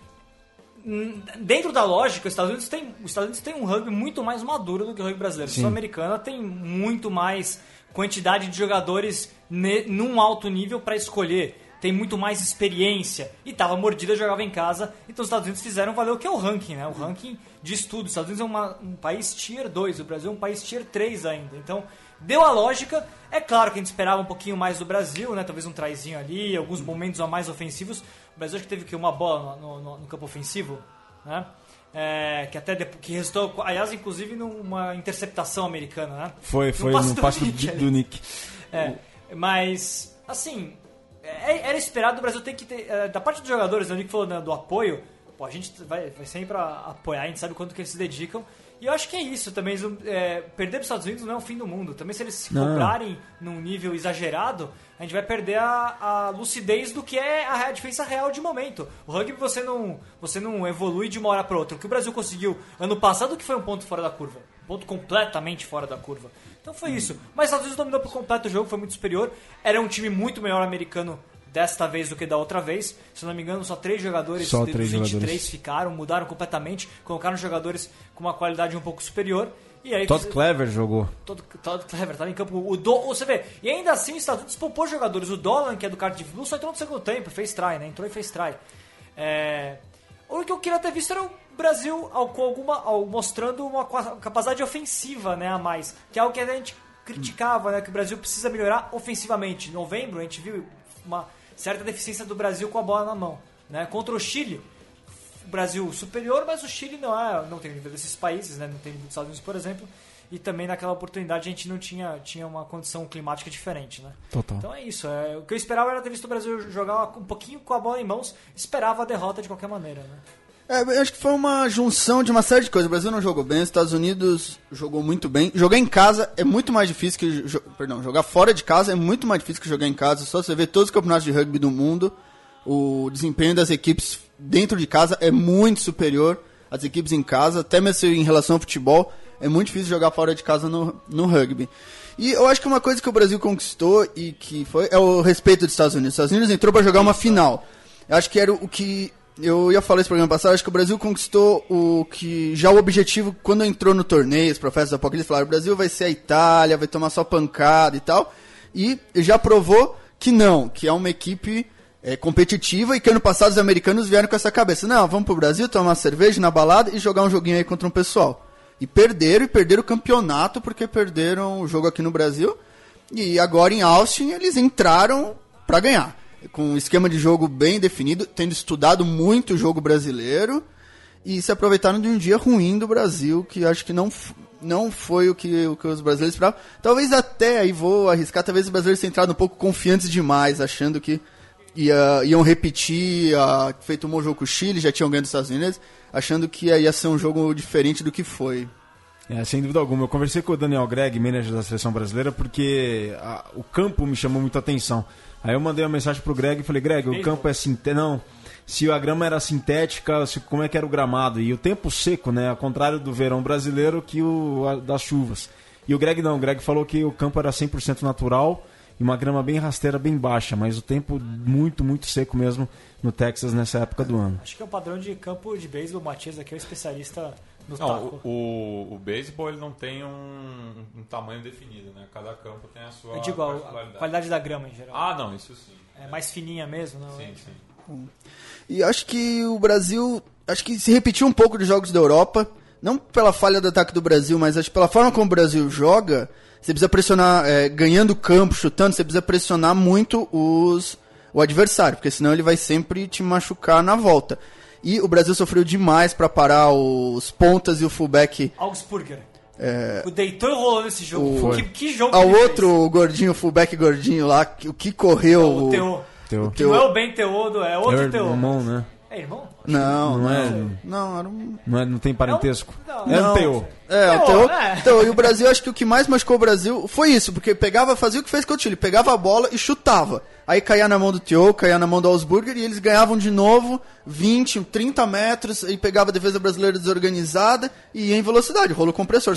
Speaker 4: dentro da lógica, os Estados Unidos tem, os Estados Unidos tem um rugby muito mais maduro do que o rugby brasileiro. A
Speaker 2: Sim.
Speaker 4: seleção americana tem muito mais quantidade de jogadores ne, num alto nível para escolher. Tem muito mais experiência. E tava mordida, jogava em casa. Então os Estados Unidos fizeram valer o que é o ranking, né? O ranking de estudo. Os Estados Unidos é uma- um país tier 2, o Brasil é um país tier 3 ainda. Então, deu a lógica. É claro que a gente esperava um pouquinho mais do Brasil, né? Talvez um traizinho ali, alguns momentos a mais ofensivos. O Brasil acho que teve que uma bola no, no- no campo ofensivo, né? É, que até depois, que restou, aliás, inclusive numa interceptação americana, né?
Speaker 2: Foi, foi no passe do,
Speaker 4: Nick
Speaker 2: do Nick.
Speaker 4: É, mas, assim, era esperado o Brasil ter que ter. é, Da parte dos jogadores, né, o Nick falou né, do apoio, pô, a gente vai, vai sempre apoiar, a gente sabe quanto que eles se dedicam. E eu acho que é isso também. é, perder para os Estados Unidos não é o fim do mundo. Também se eles se
Speaker 2: Não.
Speaker 4: cobrarem num nível exagerado, a gente vai perder a, a lucidez do que é a, a diferença real de momento. O rugby você não, você não evolui de uma hora para outra. O que o Brasil conseguiu ano passado que foi um ponto fora da curva. Um ponto completamente fora da curva. Então foi isso. Mas os Estados Unidos dominou por completo o jogo, foi muito superior. Era um time muito melhor americano desta vez do que da outra vez. Se não me engano, só três jogadores
Speaker 2: Só
Speaker 4: dos
Speaker 2: três
Speaker 4: 23
Speaker 2: jogadores.
Speaker 4: ficaram, mudaram completamente, colocaram jogadores com uma qualidade um pouco superior. E aí
Speaker 2: Todd Clever jogou.
Speaker 4: Todo, todo Clever tava em campo. O Do, você vê, e ainda assim os Estados Unidos poupou jogadores. O Dolan, que é do Cardiff Blues, só entrou no segundo tempo, fez try, né? Entrou e fez try. É, o que eu queria ter visto era o Brasil ao- com alguma, mostrando uma capacidade ofensiva né, a mais, que é algo que a gente criticava, né? Que o Brasil precisa melhorar ofensivamente. Em novembro a gente viu uma certa deficiência do Brasil com a bola na mão. Né? Contra o Chile, o Brasil superior, mas o Chile não é, não tem o nível desses países, né? Não tem o nível dos Estados Unidos, por exemplo. E também naquela oportunidade a gente não tinha, tinha uma condição climática diferente, né?
Speaker 2: Total.
Speaker 4: Então é isso. É, o que eu esperava era ter visto o Brasil jogar um pouquinho com a bola em mãos. Esperava a derrota de qualquer maneira, né?
Speaker 5: É, eu acho que foi uma junção de uma série de coisas. O Brasil não jogou bem, os Estados Unidos jogou muito bem. Jogar em casa é muito mais difícil que. jo- Perdão, jogar fora de casa é muito mais difícil que jogar em casa. Só você ver todos os campeonatos de rugby do mundo, o desempenho das equipes dentro de casa é muito superior às equipes em casa, até mesmo em relação ao futebol. É muito difícil jogar fora de casa no, no rugby. E eu acho que uma coisa que o Brasil conquistou e que foi é o respeito dos Estados Unidos. Os Estados Unidos entrou para jogar uma final. Eu acho que era o que eu ia falar esse programa passado, acho que o Brasil conquistou o que já o objetivo quando entrou no torneio, os profetas do Apocalipse falaram, o Brasil vai ser a Itália, vai tomar só pancada e tal. E já provou que não, que é uma equipe é, competitiva e que ano passado os americanos vieram com essa cabeça. Não, vamos pro Brasil tomar cerveja na balada e jogar um joguinho aí contra um pessoal. E perderam, e perderam o campeonato porque perderam o jogo aqui no Brasil. E agora em Austin eles entraram para ganhar. Com um esquema de jogo bem definido, tendo estudado muito o jogo brasileiro e se aproveitaram de um dia ruim do Brasil, que acho que não, não foi o que, o que os brasileiros esperavam. Talvez até, aí vou arriscar, talvez os brasileiros tenham entrado um pouco confiantes demais, achando que ia, iam repetir, a, feito um bom jogo com o Chile, já tinham ganho dos Estados Unidos, achando que ia, ser um jogo diferente do que foi.
Speaker 2: É, sem dúvida alguma. Eu conversei com o Daniel Gregg, manager da seleção brasileira, porque a- o campo me chamou muita atenção. Aí eu mandei uma mensagem pro Greg e falei, Greg, o campo é sintético. Não, se a grama era sintética, se- como é que era o gramado? E o tempo seco, né? Ao contrário do verão brasileiro que o a- das chuvas. E o Greg não, o Greg falou que o campo era 100% natural e uma grama bem rasteira, bem baixa, mas o tempo muito, muito seco mesmo no Texas nessa época do ano.
Speaker 4: Acho que é um padrão de campo de beisebol. O Matias aqui é o especialista no
Speaker 3: Não,
Speaker 4: taco.
Speaker 3: o, o, o beisebol ele não tem um, um tamanho definido, né? Cada campo tem a sua
Speaker 4: Eu digo, a, qualidade da grama em geral.
Speaker 3: Ah, não, isso sim.
Speaker 4: É mais fininha mesmo, não?
Speaker 3: Sim, sim.
Speaker 5: E acho que o Brasil. Acho que se repetiu um pouco dos jogos da Europa. Não pela falha do ataque do Brasil, mas acho que pela forma como o Brasil joga. você precisa pressionar, é, ganhando campo, chutando, você precisa pressionar muito os, o adversário, porque senão ele vai sempre te machucar na volta. E o Brasil sofreu demais para parar os pontas e o fullback.
Speaker 4: Augsburger. O deitou e rolou nesse jogo.
Speaker 5: O-
Speaker 4: Que, que jogo
Speaker 5: Ao
Speaker 4: que ele
Speaker 5: outro o gordinho, o fullback gordinho lá, que- o que correu.
Speaker 4: fez? O Teô.
Speaker 2: Teu.
Speaker 4: Que não é o Ben Teodo, é outro
Speaker 2: É
Speaker 4: Teô.
Speaker 2: irmão, né?
Speaker 4: É irmão?
Speaker 5: Não,
Speaker 2: Não
Speaker 5: não,
Speaker 2: é-
Speaker 5: não, era um.
Speaker 2: Não, é, não tem parentesco?
Speaker 4: Não,
Speaker 2: é
Speaker 5: não.
Speaker 2: um teu.
Speaker 5: É, o
Speaker 4: Teô,
Speaker 5: Teô.
Speaker 4: é.
Speaker 5: Então, e o Brasil, acho que o que mais machucou o Brasil foi isso, porque pegava, fazia o que fez com o Chile, pegava a bola e chutava. Aí caía na mão do Teô, caía na mão do Augsburger e eles ganhavam de novo 20, 30 metros, e pegava a defesa brasileira desorganizada e ia em velocidade, rolo compressor.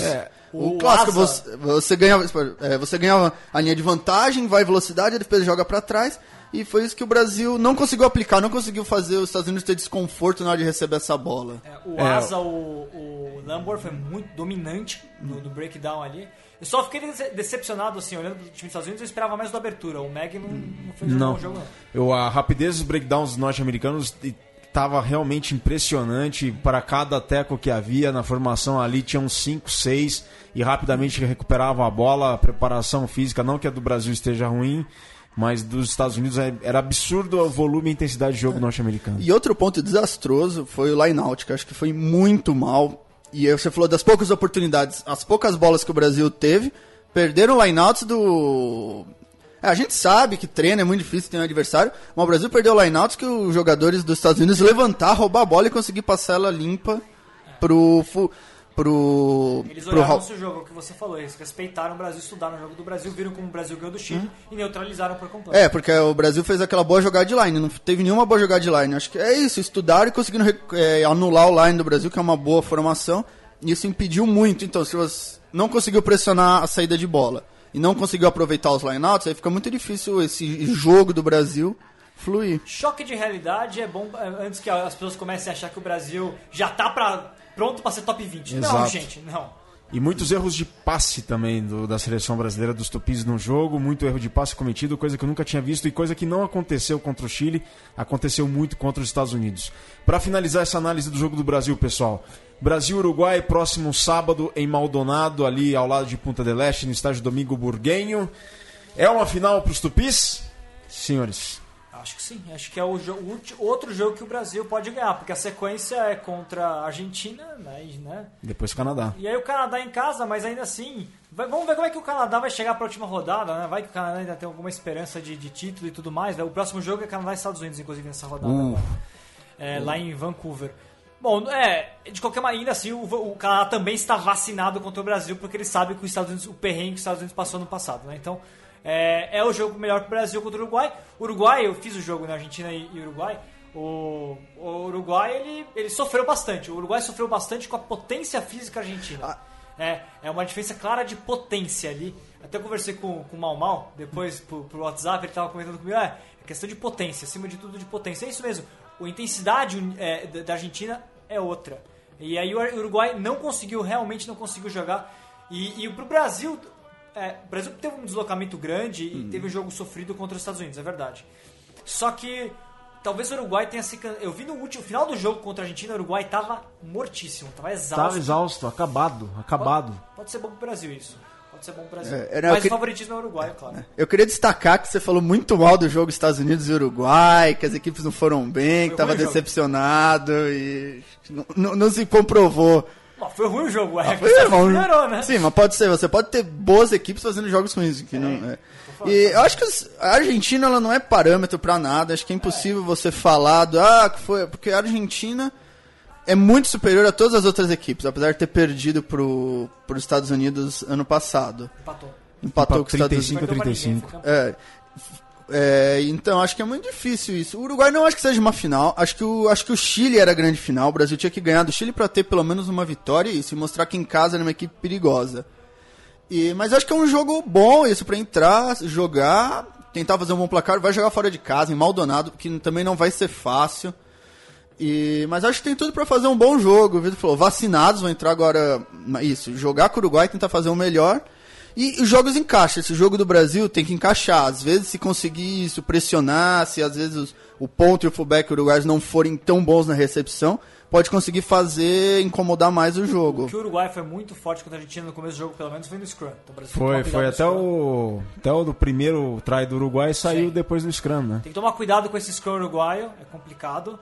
Speaker 5: o,
Speaker 4: o
Speaker 5: clássico,
Speaker 4: Asa-
Speaker 5: você, você ganhava, é, você ganhava a linha de vantagem, vai em velocidade, a defesa joga pra trás. E foi isso que o Brasil não conseguiu aplicar, não conseguiu fazer os Estados Unidos ter desconforto na hora de receber essa bola.
Speaker 4: É, o
Speaker 2: É.
Speaker 4: Asa, o, o Lambor foi muito dominante no, no breakdown ali. Eu só fiquei dece- decepcionado, assim, olhando pro time dos Estados Unidos, eu esperava mais do abertura. O Meg não, não fez um
Speaker 2: Não.
Speaker 4: bom jogo, não.
Speaker 2: Eu, a rapidez dos breakdowns norte-americanos estava realmente impressionante. Para cada teco que havia na formação ali, tinham 5, 6 e rapidamente recuperavam a bola. A preparação física, não que a do Brasil esteja ruim, mas dos Estados Unidos é- era absurdo o volume e intensidade de jogo norte-americano.
Speaker 5: E outro ponto desastroso foi o line-out, que eu acho que foi muito mal. E você falou das poucas oportunidades, as poucas bolas que o Brasil teve, perderam o line-outs do. É, a gente sabe que treino é muito difícil ter um adversário, mas o Brasil perdeu line-outs que os jogadores dos Estados Unidos levantar, roubar a bola e conseguir passar ela limpa pro. Pro.
Speaker 4: Eles
Speaker 5: pro
Speaker 4: olharam
Speaker 5: Ra-
Speaker 4: esse jogo, o que você falou, eles respeitaram o Brasil, estudaram o jogo do Brasil, viram como o Brasil ganhou do Chile e neutralizaram por completo.
Speaker 5: É, porque o Brasil fez aquela boa jogada de line, não teve nenhuma boa jogada de line. Acho que é isso, estudaram e conseguiram é, anular o line do Brasil, que é uma boa formação, e isso impediu muito. Então, se você não conseguiu pressionar a saída de bola e não conseguiu aproveitar os lineouts, aí fica muito difícil esse jogo do Brasil fluir.
Speaker 4: Choque de realidade é bom é, antes que as pessoas comecem a achar que o Brasil já tá pra, pronto pra ser top 20. Não,
Speaker 2: Exato.
Speaker 4: gente, não.
Speaker 2: E muitos erros de passe também do- da seleção brasileira dos tupis no jogo, muito erro de passe cometido, coisa que eu nunca tinha visto e coisa que não aconteceu contra o Chile, aconteceu muito contra os Estados Unidos. Para finalizar essa análise do jogo do Brasil, pessoal, Brasil-Uruguai, próximo sábado em Maldonado, ali ao lado de Punta del Este, no estádio Domingo Burguenho. É uma final para os tupis? Senhores,
Speaker 4: Acho que sim. Acho que é o, o outro jogo que o Brasil pode ganhar, porque a sequência é contra a Argentina, né? e- né?
Speaker 2: depois Canadá.
Speaker 4: E aí o Canadá em casa, mas ainda assim, vai- vamos ver como é que o Canadá vai chegar para a última rodada, né? Vai que o Canadá ainda tem alguma esperança de, de título e tudo mais. né? O próximo jogo é Canadá e Estados Unidos, inclusive, nessa rodada.
Speaker 2: Uh.
Speaker 4: É, lá em Vancouver. Bom, é, de qualquer maneira, ainda assim, o, o Canadá também está vacinado contra o Brasil, porque ele sabe que os Estados Unidos, o perrengue que os Estados Unidos passou no passado, né? Então, é, é o jogo melhor para o Brasil contra o Uruguai. Uruguai, eu fiz o jogo na Argentina e, e Uruguai. O, o Uruguai, ele, ele sofreu bastante. O Uruguai sofreu bastante com a potência física argentina. É, é uma diferença clara de potência ali. Até eu conversei com, com o Mal Mal, depois por, por WhatsApp, ele estava comentando comigo, é, é questão de potência, acima de tudo de potência. É isso mesmo, a intensidade é, da, da Argentina é outra. E aí o Uruguai não conseguiu, realmente não conseguiu jogar. E, e pro Brasil, é, o Brasil teve um deslocamento grande e teve um jogo sofrido contra os Estados Unidos, é verdade. Só que talvez o Uruguai tenha se. can- Eu vi no último final do jogo contra a Argentina, o Uruguai tava mortíssimo, tava exausto.
Speaker 2: Estava exausto, acabado, acabado.
Speaker 4: Pode ser bom pro Brasil isso. Pode ser bom pro Brasil.
Speaker 5: É, era- eu
Speaker 4: Mas
Speaker 5: que-
Speaker 4: o favoritismo é o Uruguai, claro.
Speaker 5: Eu queria destacar que você falou muito mal do jogo Estados Unidos e Uruguai, que as equipes não foram bem, que
Speaker 4: Foi
Speaker 5: tava
Speaker 4: ruim o jogo.
Speaker 5: decepcionado e não, não- não se comprovou.
Speaker 4: Ó, foi ruim o jogo, é.
Speaker 5: Foi,
Speaker 4: Você
Speaker 5: irmão.
Speaker 4: melhorou, né?
Speaker 5: Sim, mas pode ser. Você pode ter boas equipes fazendo jogos ruins. Que não, é. E eu acho que os- a Argentina ela não é parâmetro pra nada. Acho que é impossível você falar do, ah, que foi. Porque a Argentina é muito superior a todas as outras equipes, apesar de ter perdido pro, pro Estados Unidos ano passado.
Speaker 4: Empatou.
Speaker 5: Empatou com os Estados
Speaker 2: 35 a
Speaker 4: Perdeu pra ninguém,
Speaker 2: 35.
Speaker 4: foi campeão.
Speaker 5: é, é, então acho que é muito difícil isso. O Uruguai não acho que seja uma final. Acho que o, acho que o Chile era a grande final. O Brasil tinha que ganhar do Chile para ter pelo menos uma vitória e isso, e mostrar que em casa era uma equipe perigosa. E, mas acho que é um jogo bom isso para entrar, jogar, tentar fazer um bom placar. Vai jogar fora de casa, em Maldonado, que também não vai ser fácil. E, mas acho que tem tudo para fazer um bom jogo. O Vitor falou, vacinados vão entrar agora. Isso, jogar com o Uruguai, tentar fazer o melhor. E os jogos encaixam. Esse jogo do Brasil tem que encaixar. Às vezes, se conseguir isso, pressionar, se às vezes os- o ponto e o fullback uruguaios não forem tão bons na recepção, pode conseguir fazer incomodar mais o jogo.
Speaker 4: Que o Uruguai foi muito forte contra a Argentina no começo do jogo, pelo menos foi no Scrum. Então, o
Speaker 2: Foi, foi até
Speaker 4: scrum.
Speaker 2: o, até o do primeiro try do Uruguai saiu
Speaker 4: Sim.
Speaker 2: depois do Scrum, né?
Speaker 4: Tem que tomar cuidado com esse Scrum uruguaio, é complicado.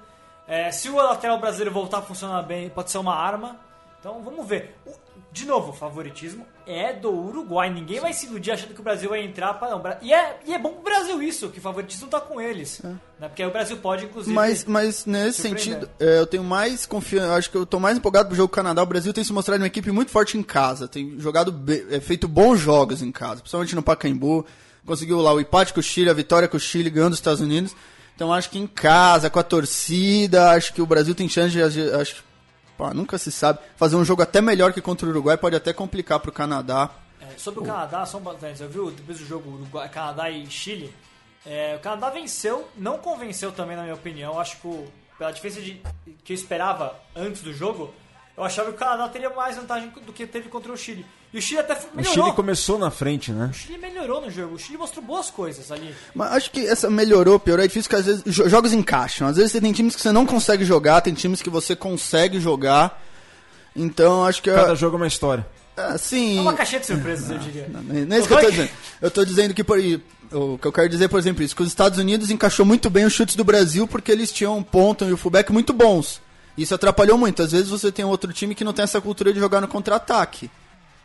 Speaker 4: É, se o lateral brasileiro voltar a funcionar bem, pode ser uma arma. Então vamos ver. O- de novo, o favoritismo é do Uruguai. Ninguém vai se iludir achando que o Brasil vai entrar para não. E é, e é bom pro Brasil isso, que o favoritismo tá com eles. Né? Porque aí o Brasil pode, inclusive.
Speaker 5: Mas, mas nesse sentido, é, eu tenho mais confiança. Acho que eu tô mais empolgado pro jogo do Canadá. O Brasil tem se mostrado uma equipe muito forte em casa. Tem jogado, é, feito bons jogos em casa, principalmente no Pacaembu. Conseguiu lá o empate com o Chile, a vitória com o Chile, ganhando os Estados Unidos. Então acho que em casa, com a torcida, acho que o Brasil tem chance de. Acho, pá, nunca se sabe. Fazer um jogo até melhor que contra o Uruguai pode até complicar pro Canadá.
Speaker 4: É, sobre o Canadá, só um. Você viu depois do jogo Uruguai, Canadá e Chile? É, o Canadá venceu, não convenceu também, na minha opinião. Acho que o- pela diferença de, que eu esperava antes do jogo, eu achava que o Canadá teria mais vantagem do que teve contra o Chile. E o Chile até
Speaker 2: O
Speaker 4: melhorou.
Speaker 2: Chile começou na frente, né?
Speaker 4: O Chile melhorou no jogo. O Chile mostrou boas coisas ali.
Speaker 5: Mas acho que essa melhorou, piorou. É difícil que às vezes jo- jogos encaixam. Às vezes você tem times que você não consegue jogar, tem times que você consegue jogar. Então acho que.
Speaker 2: Cada jogo é uma história.
Speaker 5: Assim.
Speaker 4: É uma caixinha de surpresas, eu diria.
Speaker 5: Não é isso que eu tô dizendo. Eu tô dizendo que por, o que eu quero dizer, por exemplo, isso, que os Estados Unidos encaixou muito bem os chutes do Brasil porque eles tinham um ponto e o fullback muito bons. Isso atrapalhou muito. Às vezes você tem outro time que não tem essa cultura de jogar no contra-ataque.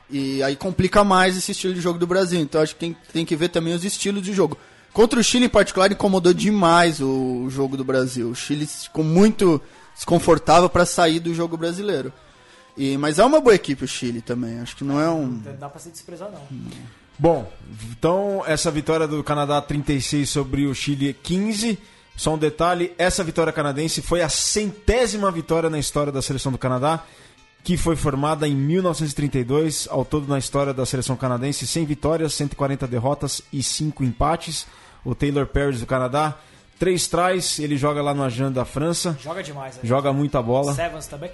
Speaker 5: E aí complica mais esse estilo de jogo do Brasil. Então acho que tem, tem que ver também os estilos de jogo. Contra o Chile em particular incomodou demais o jogo do Brasil. O Chile ficou muito desconfortável para sair do jogo brasileiro. E, mas é uma boa equipe o Chile também. Acho que não é um.
Speaker 4: Não dá pra se desprezar, não.
Speaker 2: Bom, então essa vitória do Canadá 36 sobre o Chile 15. Só um detalhe, essa vitória canadense foi a centésima vitória na história da seleção do Canadá, que foi formada em 1932, ao todo na história da seleção canadense, 100 vitórias, 140 derrotas e 5 empates. O Taylor Paris do Canadá, três tries, ele joga lá no Ajan da França,
Speaker 4: Joga demais. ali.
Speaker 2: joga muita bola.
Speaker 4: Sevens também.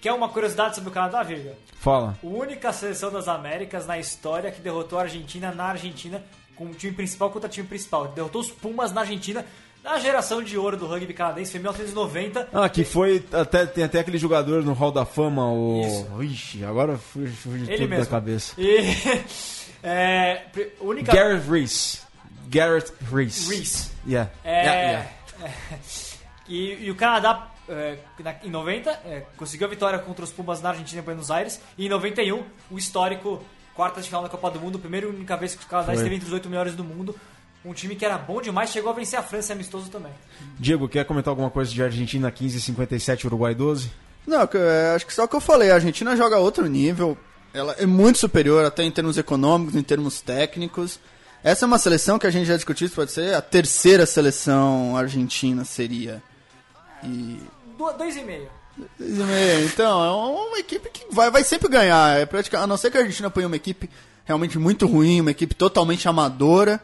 Speaker 4: Quer uma curiosidade sobre o Canadá, Virga?
Speaker 2: Fala.
Speaker 4: A única seleção das Américas na história que derrotou a Argentina na Argentina com o time principal contra time principal. Derrotou os Pumas na Argentina na geração de ouro do rugby canadense, foi em 1990.
Speaker 2: Ah, que foi até tem até aquele jogador no Hall da Fama, o Ixi, agora fugiu fugiu
Speaker 4: Ele
Speaker 2: tudo
Speaker 4: mesmo.
Speaker 2: da cabeça.
Speaker 4: E é, única
Speaker 2: Garrett Reese. Garrett Reese.
Speaker 4: Reese.
Speaker 2: Yeah.
Speaker 4: É,
Speaker 2: Yeah, yeah.
Speaker 4: E, e o Canadá, é, em 90, é, conseguiu a vitória contra os Pumas na Argentina e Buenos Aires. E em 91, o histórico quartas de final da Copa do Mundo, primeira e única vez que o Canadá esteve entre os oito melhores do mundo. Um time que era bom demais, chegou a vencer a França, amistoso também.
Speaker 2: Diego, quer comentar alguma coisa de Argentina 15 57 Uruguai 12?
Speaker 5: Não, é, acho que só o que eu falei, a Argentina joga a outro nível. Ela é muito superior, até em termos econômicos, em termos técnicos. Essa é uma seleção que a gente já discutiu, isso pode ser a terceira seleção argentina seria. E.
Speaker 4: Do- Dois e meio.
Speaker 5: dois e meio. Então, é uma equipe que vai, vai sempre ganhar. É praticamente, a não ser que a Argentina ponha uma equipe realmente muito ruim, uma equipe totalmente amadora.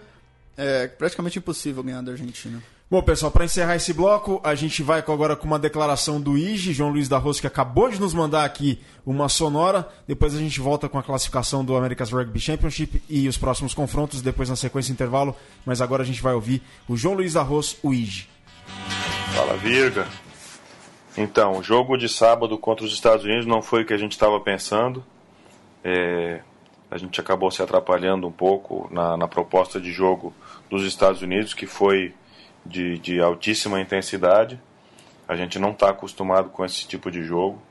Speaker 5: É praticamente impossível ganhar da Argentina.
Speaker 2: Bom, pessoal, para encerrar esse bloco, a gente vai agora com uma declaração do IG, João Luiz da Roça, que acabou de nos mandar aqui uma sonora. Depois a gente volta com a classificação do America's Rugby Championship e os próximos confrontos, depois na sequência intervalo. Mas agora a gente vai ouvir o João Luiz da Roça, o IG.
Speaker 11: Fala, Virga. Então, o jogo de sábado contra os Estados Unidos não foi o que a gente estava pensando. É, a gente acabou se atrapalhando um pouco na, na proposta de jogo dos Estados Unidos, que foi de, de altíssima intensidade. A gente não está acostumado com esse tipo de jogo.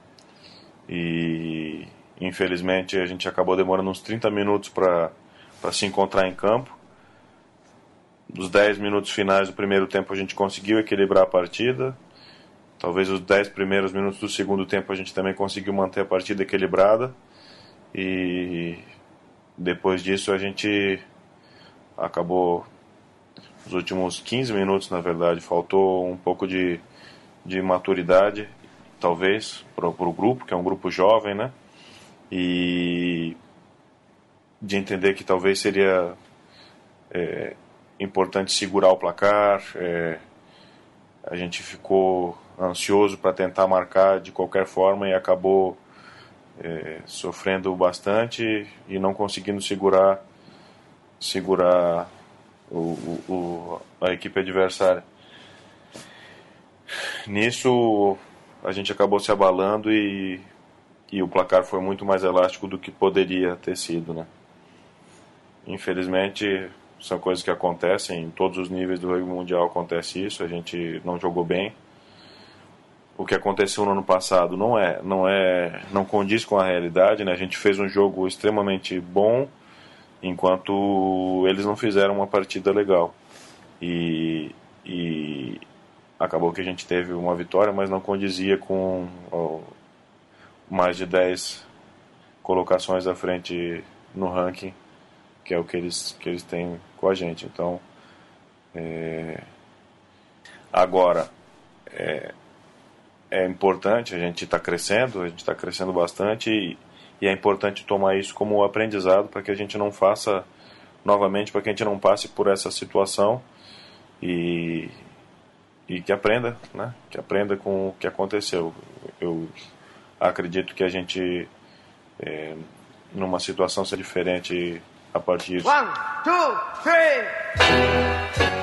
Speaker 11: E, infelizmente, a gente acabou demorando uns 30 minutos para se encontrar em campo. Dos 10 minutos finais do primeiro tempo, a gente conseguiu equilibrar a partida. Talvez os 10 primeiros minutos do segundo tempo a gente também conseguiu manter a partida equilibrada. E depois disso a gente acabou os últimos 15 minutos, na verdade, faltou um pouco de, de maturidade, talvez, para o grupo, que é um grupo jovem, né? E de entender que talvez seria é, importante segurar o placar. é, a gente ficou ansioso para tentar marcar de qualquer forma e acabou é, sofrendo bastante e não conseguindo segurar segurar o, o, a equipe adversária. Nisso a gente acabou se abalando e, e o placar foi muito mais elástico do que poderia ter sido, né? Infelizmente são coisas que acontecem em todos os níveis do rugby mundial acontece isso. A gente não jogou bem. O que aconteceu no ano passado não é, não é, não condiz com a realidade, né? A gente fez um jogo extremamente bom, enquanto eles não fizeram uma partida legal. E, e acabou que a gente teve uma vitória, mas não condizia com ó, mais de 10 colocações à frente no ranking, que é o que eles, que eles têm com a gente. Então, é... agora, é... é importante, a gente está crescendo, a gente está crescendo bastante e, e é importante tomar isso como aprendizado para que a gente não faça novamente, para que a gente não passe por essa situação e, e que aprenda, né? Que aprenda com o que aconteceu. Eu acredito que a gente, é, numa situação ser diferente a partir disso.
Speaker 10: One, two, three.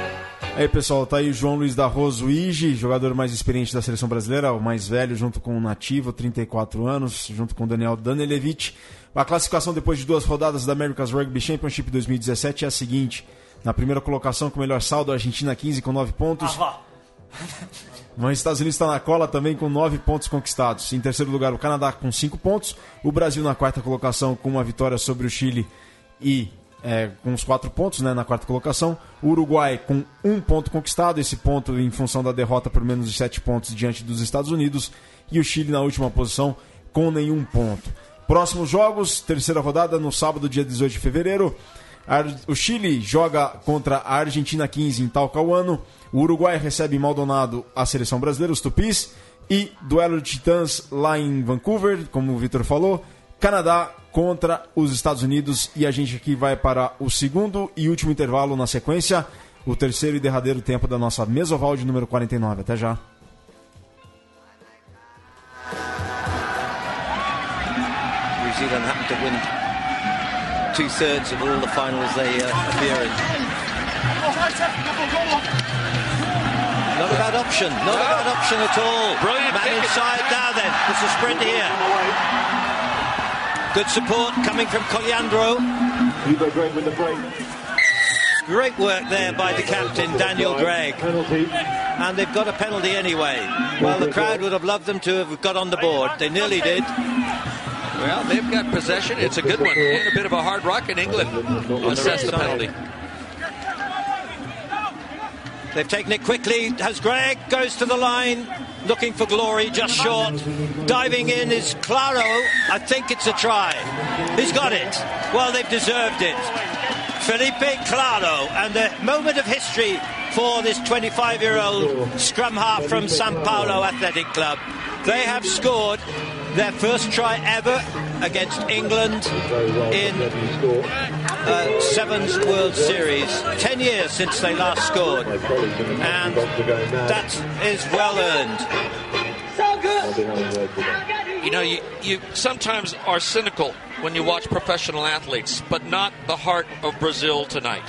Speaker 2: Aí pessoal, tá aí o João Luiz da Rosa Ige, jogador mais experiente da seleção brasileira, o mais velho, junto com o Nativo, 34 anos, junto com o Daniel Danilevich. A classificação depois de duas rodadas da America's Rugby Championship 2017 é a seguinte: na primeira colocação, com o melhor saldo, a Argentina 15 com 9 pontos.
Speaker 4: Ah.
Speaker 2: Mas os Estados Unidos está na cola também com 9 pontos conquistados. Em terceiro lugar, o Canadá com 5 pontos. O Brasil na quarta colocação com uma vitória sobre o Chile e é, com os 4 pontos né, na quarta colocação. O Uruguai com 1 um ponto conquistado, esse ponto em função da derrota por menos de 7 pontos diante dos Estados Unidos. E o Chile na última posição com nenhum ponto. Próximos jogos, terceira rodada no sábado, dia 18 de fevereiro. O Chile joga contra a Argentina 15 em Talcahuano. O Uruguai recebe Maldonado a seleção brasileira, os Tupis. E duelo de titãs lá em Vancouver, como o Vitor falou. Canadá contra os Estados Unidos. E a gente aqui vai para o segundo e último intervalo na sequência. O terceiro e derradeiro tempo da nossa mesoval de número 49. Até já.
Speaker 6: New Zealand happened to win two thirds of all the finals they uh, appear in. Not a bad option, not a bad option at all.
Speaker 7: Brilliant
Speaker 6: Man inside now then, there's a sprint here. Good support coming from Coliandro.
Speaker 8: Hugo Greg with the break.
Speaker 6: Great work there by the captain, Daniel Gregg.
Speaker 8: Penalty.
Speaker 6: And they've got a penalty anyway. Well, the crowd would have loved them to have got on the board. They nearly did.
Speaker 7: Well, they've got possession. It's a good one. And a bit of a hard rock in England. Assess the penalty.
Speaker 6: They've taken it quickly. Has Gregg goes to the line, looking for glory, just short. Diving in is Claro. I think it's a try. He's got it. Well, they've deserved it. Felipe Claro, and a moment of history for this 25-year-old scrum half from Sao Paulo Athletic Club. They have scored their first try ever against England in uh, Sevens World Series. Ten years since they last scored, and that is well earned.
Speaker 7: You know, you, you sometimes are cynical when you watch professional athletes, but not the heart of Brazil tonight.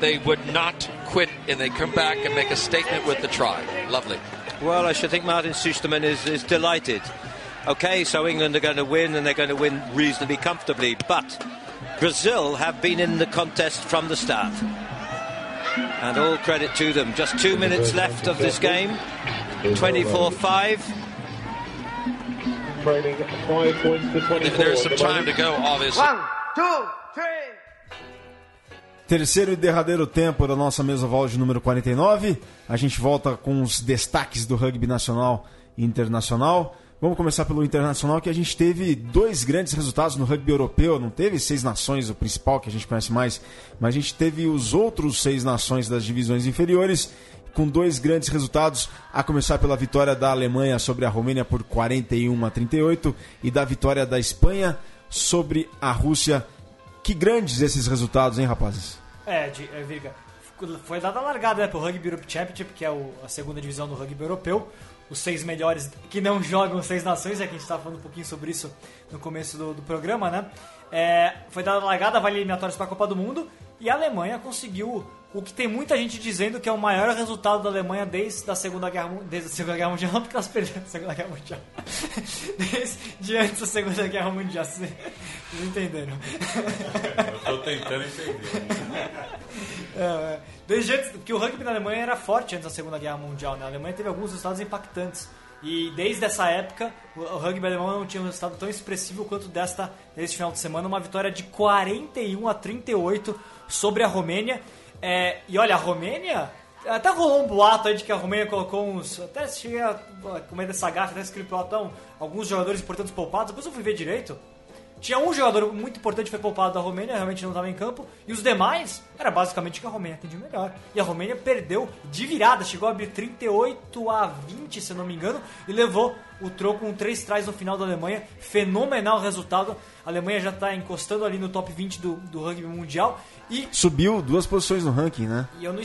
Speaker 7: They would not quit and they come back and make a statement with the try. Lovely.
Speaker 6: Well, I should think Martin Susterman is, is delighted. Okay, so England are going to win, and they're going to win reasonably comfortably, but Brazil have been in the contest from the start. And all credit to them. Just two minutes left of this game. 24 5.
Speaker 8: Trailing five points to 24.
Speaker 7: There's some time to go, obviously.
Speaker 10: One, two, three.
Speaker 2: Terceiro e derradeiro tempo da nossa mesa vol de número 49. A gente volta com os destaques do rugby nacional e internacional. Vamos começar pelo internacional, que a gente teve dois grandes resultados no rugby europeu. Não teve seis nações, o principal que a gente conhece mais, mas a gente teve os outros seis nações das divisões inferiores, com dois grandes resultados. A começar pela vitória da Alemanha sobre a Romênia por 41 a 38 e da vitória da Espanha sobre a Rússia. Que grandes esses resultados, hein, rapazes?
Speaker 4: É, é, Virga, foi dada a largada né, pro Rugby Europe Championship, que é o- a segunda divisão do rugby europeu, os seis melhores que não jogam seis nações, é que a gente estava falando um pouquinho sobre isso no começo do, do programa, né? É, foi dada largada, vale eliminatórias para a Copa do Mundo e a Alemanha conseguiu o que tem muita gente dizendo que é o maior resultado da Alemanha desde a Segunda Guerra, desde a Segunda Guerra Mundial, não porque elas perderam a Segunda Guerra Mundial. Desde antes da Segunda Guerra Mundial, vocês entenderam.
Speaker 3: Eu tô tentando entender.
Speaker 4: É, é. Desde antes, porque o rugby na Alemanha era forte antes da Segunda Guerra Mundial, né? A Alemanha teve alguns resultados impactantes. E desde essa época, o o rugby alemão não tinha um resultado tão expressivo quanto desta deste final de semana, uma vitória de 41 a 38 sobre a Romênia. É, e olha, a Romênia até rolou um boato aí de que a Romênia colocou uns. Até cheguei a comer dessa gafa, até escrevi pelotão, alguns jogadores importantes poupados. Depois eu fui ver direito. Tinha um jogador muito importante que foi poupado da Romênia, realmente não estava em campo, e os demais era basicamente que a Romênia atendia melhor. E a Romênia perdeu de virada, chegou a abrir 38 a 20, se não me engano, e levou o troco com três trás no final da Alemanha. Fenomenal resultado. A Alemanha já está encostando ali no top 20 do, do rugby mundial. E
Speaker 2: Subiu duas posições no ranking, né?
Speaker 4: e eu não,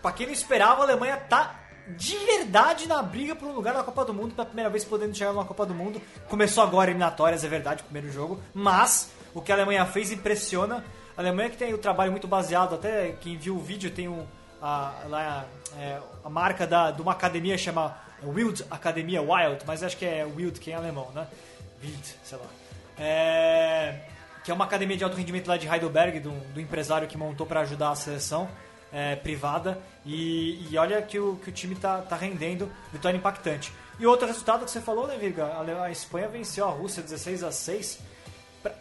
Speaker 4: pra quem não esperava, a Alemanha tá de verdade na briga por um lugar na Copa do Mundo, pela primeira vez podendo chegar numa Copa do Mundo. Começou agora eliminatórias, é verdade, o primeiro jogo, mas o que a Alemanha fez impressiona. A Alemanha que tem o trabalho muito baseado, até quem viu o vídeo tem um, a, lá, é, a marca da, de uma academia chama Wild Academia Wild, mas acho que é Wild que é em alemão, né? Wild, sei lá. É, que é uma academia de alto rendimento lá de Heidelberg, do, do empresário que montou para ajudar a seleção é, privada. E, e olha que o, que o time tá, tá rendendo, vitória impactante. E outro resultado que você falou, né, Virga? A, a Espanha venceu a Rússia 16 a 6.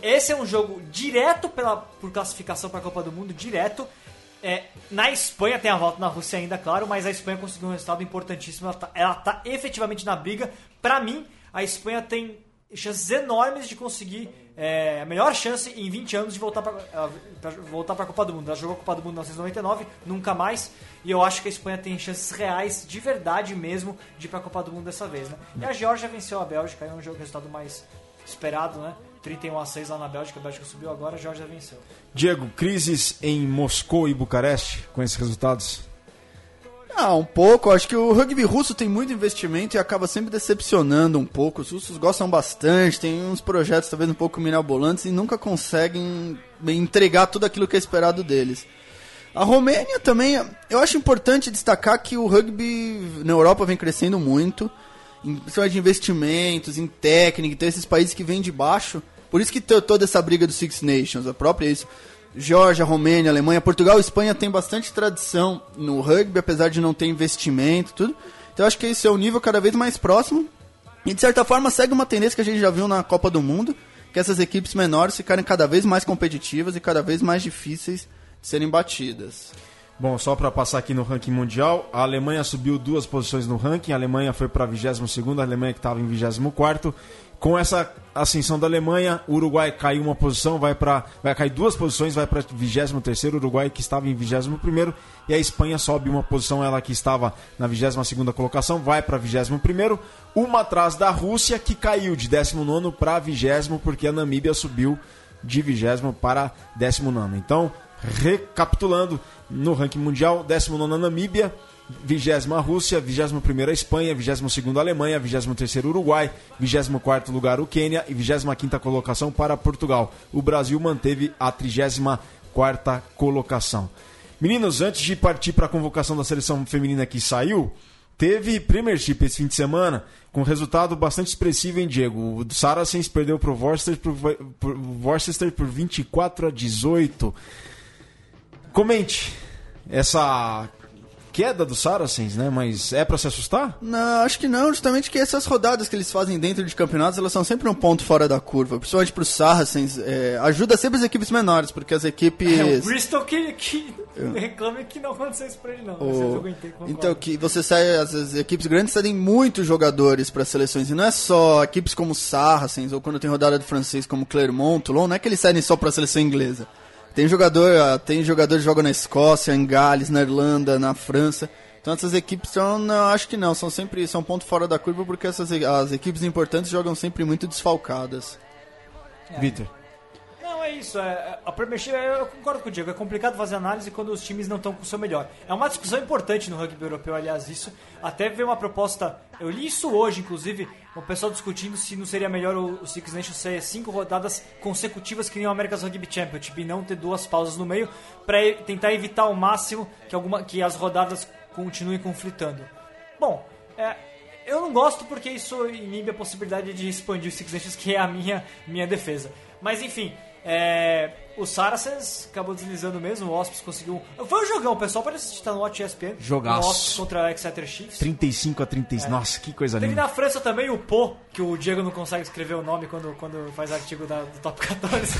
Speaker 4: Esse é um jogo direto pela, por classificação para a Copa do Mundo, direto. É, na Espanha tem a volta na Rússia ainda, claro, mas a Espanha conseguiu um resultado importantíssimo. Ela tá, ela tá efetivamente na briga. Para mim, a Espanha tem chances enormes de conseguir é, a melhor chance em 20 anos de voltar para voltar para a Copa do Mundo. Ela jogou a Copa do Mundo em 1999, nunca mais. E eu acho que a Espanha tem chances reais, de verdade mesmo, de ir para a Copa do Mundo dessa vez. Né? E a Geórgia venceu a Bélgica, é um jogo resultado mais esperado, né? 31 a 6 lá na Bélgica, a Bélgica subiu agora, a Geórgia venceu.
Speaker 2: Diego, crises em Moscou e Bucareste com esses resultados?
Speaker 5: Ah, um pouco. Acho que o rugby russo tem muito investimento e acaba sempre decepcionando um pouco. Os russos gostam bastante, tem uns projetos talvez um pouco mirabolantes e nunca conseguem entregar tudo aquilo que é esperado deles. A Romênia também, eu acho importante destacar que o rugby na Europa vem crescendo muito, em de investimentos, em técnica, então esses países que vêm de baixo. Por isso que toda essa briga dos Six Nations, a própria isso. Geórgia, Romênia, Alemanha, Portugal Espanha tem bastante tradição no rugby, apesar de não ter investimento tudo. Então acho que esse é o nível cada vez mais próximo. E de certa forma segue uma tendência que a gente já viu na Copa do Mundo, que essas equipes menores ficarem cada vez mais competitivas e cada vez mais difíceis de serem batidas.
Speaker 2: Bom, só para passar aqui no ranking mundial, a Alemanha subiu duas posições no ranking, a Alemanha foi para 22ª, a Alemanha que estava em 24º. Com essa ascensão da Alemanha, o Uruguai caiu uma posição, vai para vai cair duas posições, vai para 23º, o Uruguai que estava em 21º, e a Espanha sobe uma posição, ela que estava na 22ª colocação, vai para 21º, uma atrás da Rússia que caiu de 19º para 20 porque a Namíbia subiu de 20 para 19. Então, recapitulando, no ranking mundial, 19 a Namíbia, 20 a Rússia, 21 a Espanha, 22 a Alemanha, 23 Uruguai, 24 lugar o Quênia e 25 colocação para Portugal. O Brasil manteve a 34 colocação. Meninos, antes de partir para a convocação da seleção feminina que saiu, teve Premiership esse fim de semana, com resultado bastante expressivo, hein, Diego? O Saracens perdeu para o Worcester Worcester por 24 a 18. Comente essa queda do Saracens, né? Mas é para se assustar?
Speaker 5: Não, acho que não. Justamente que essas rodadas que eles fazem dentro de campeonatos, elas são sempre um ponto fora da curva. Principalmente para os Saracens. É, ajuda sempre as equipes menores, porque as equipes...
Speaker 4: É o Bristol que, que reclama que não aconteceu isso pra ele, não. Mas eu aguentei.
Speaker 5: Então, que você sai, as, as equipes grandes cedem muitos jogadores para seleções. E não é só equipes como Saracens, ou quando tem rodada de francês como Clermont, Toulon, não é que eles cedem só para a seleção inglesa. Tem jogador, tem jogador que joga na Escócia, em Gales, na Irlanda, na França. Então essas equipes são, não, acho que não, são sempre são ponto fora da curva porque essas as equipes importantes jogam sempre muito desfalcadas.
Speaker 2: É. Vitor.
Speaker 4: É isso. É, a Premiership, eu concordo com o Diego, é complicado fazer análise quando os times não estão com o seu melhor. É uma discussão importante no rugby europeu, aliás, isso. Até veio uma proposta, eu li isso hoje, inclusive, o pessoal discutindo se não seria melhor o, o Six Nations ser cinco rodadas consecutivas que nem o America's Rugby Championship e não ter duas pausas no meio, para tentar evitar ao máximo que, alguma, que as rodadas continuem conflitando. Bom, é, eu não gosto porque isso inibe a possibilidade de expandir o Six Nations, que é a minha, minha defesa. Mas enfim, é, o Saracens acabou deslizando mesmo, o Wasps conseguiu. Foi um jogão, pessoal pode assistir, tá no Watch ESPN.
Speaker 1: Jogaço.
Speaker 4: O contra a Exeter Chiefs.
Speaker 1: 35 a 35. Nossa, que coisa
Speaker 4: Teve
Speaker 1: linda.
Speaker 4: na França também o Po, que o Diego não consegue escrever o nome quando, quando faz artigo da- do Top 14.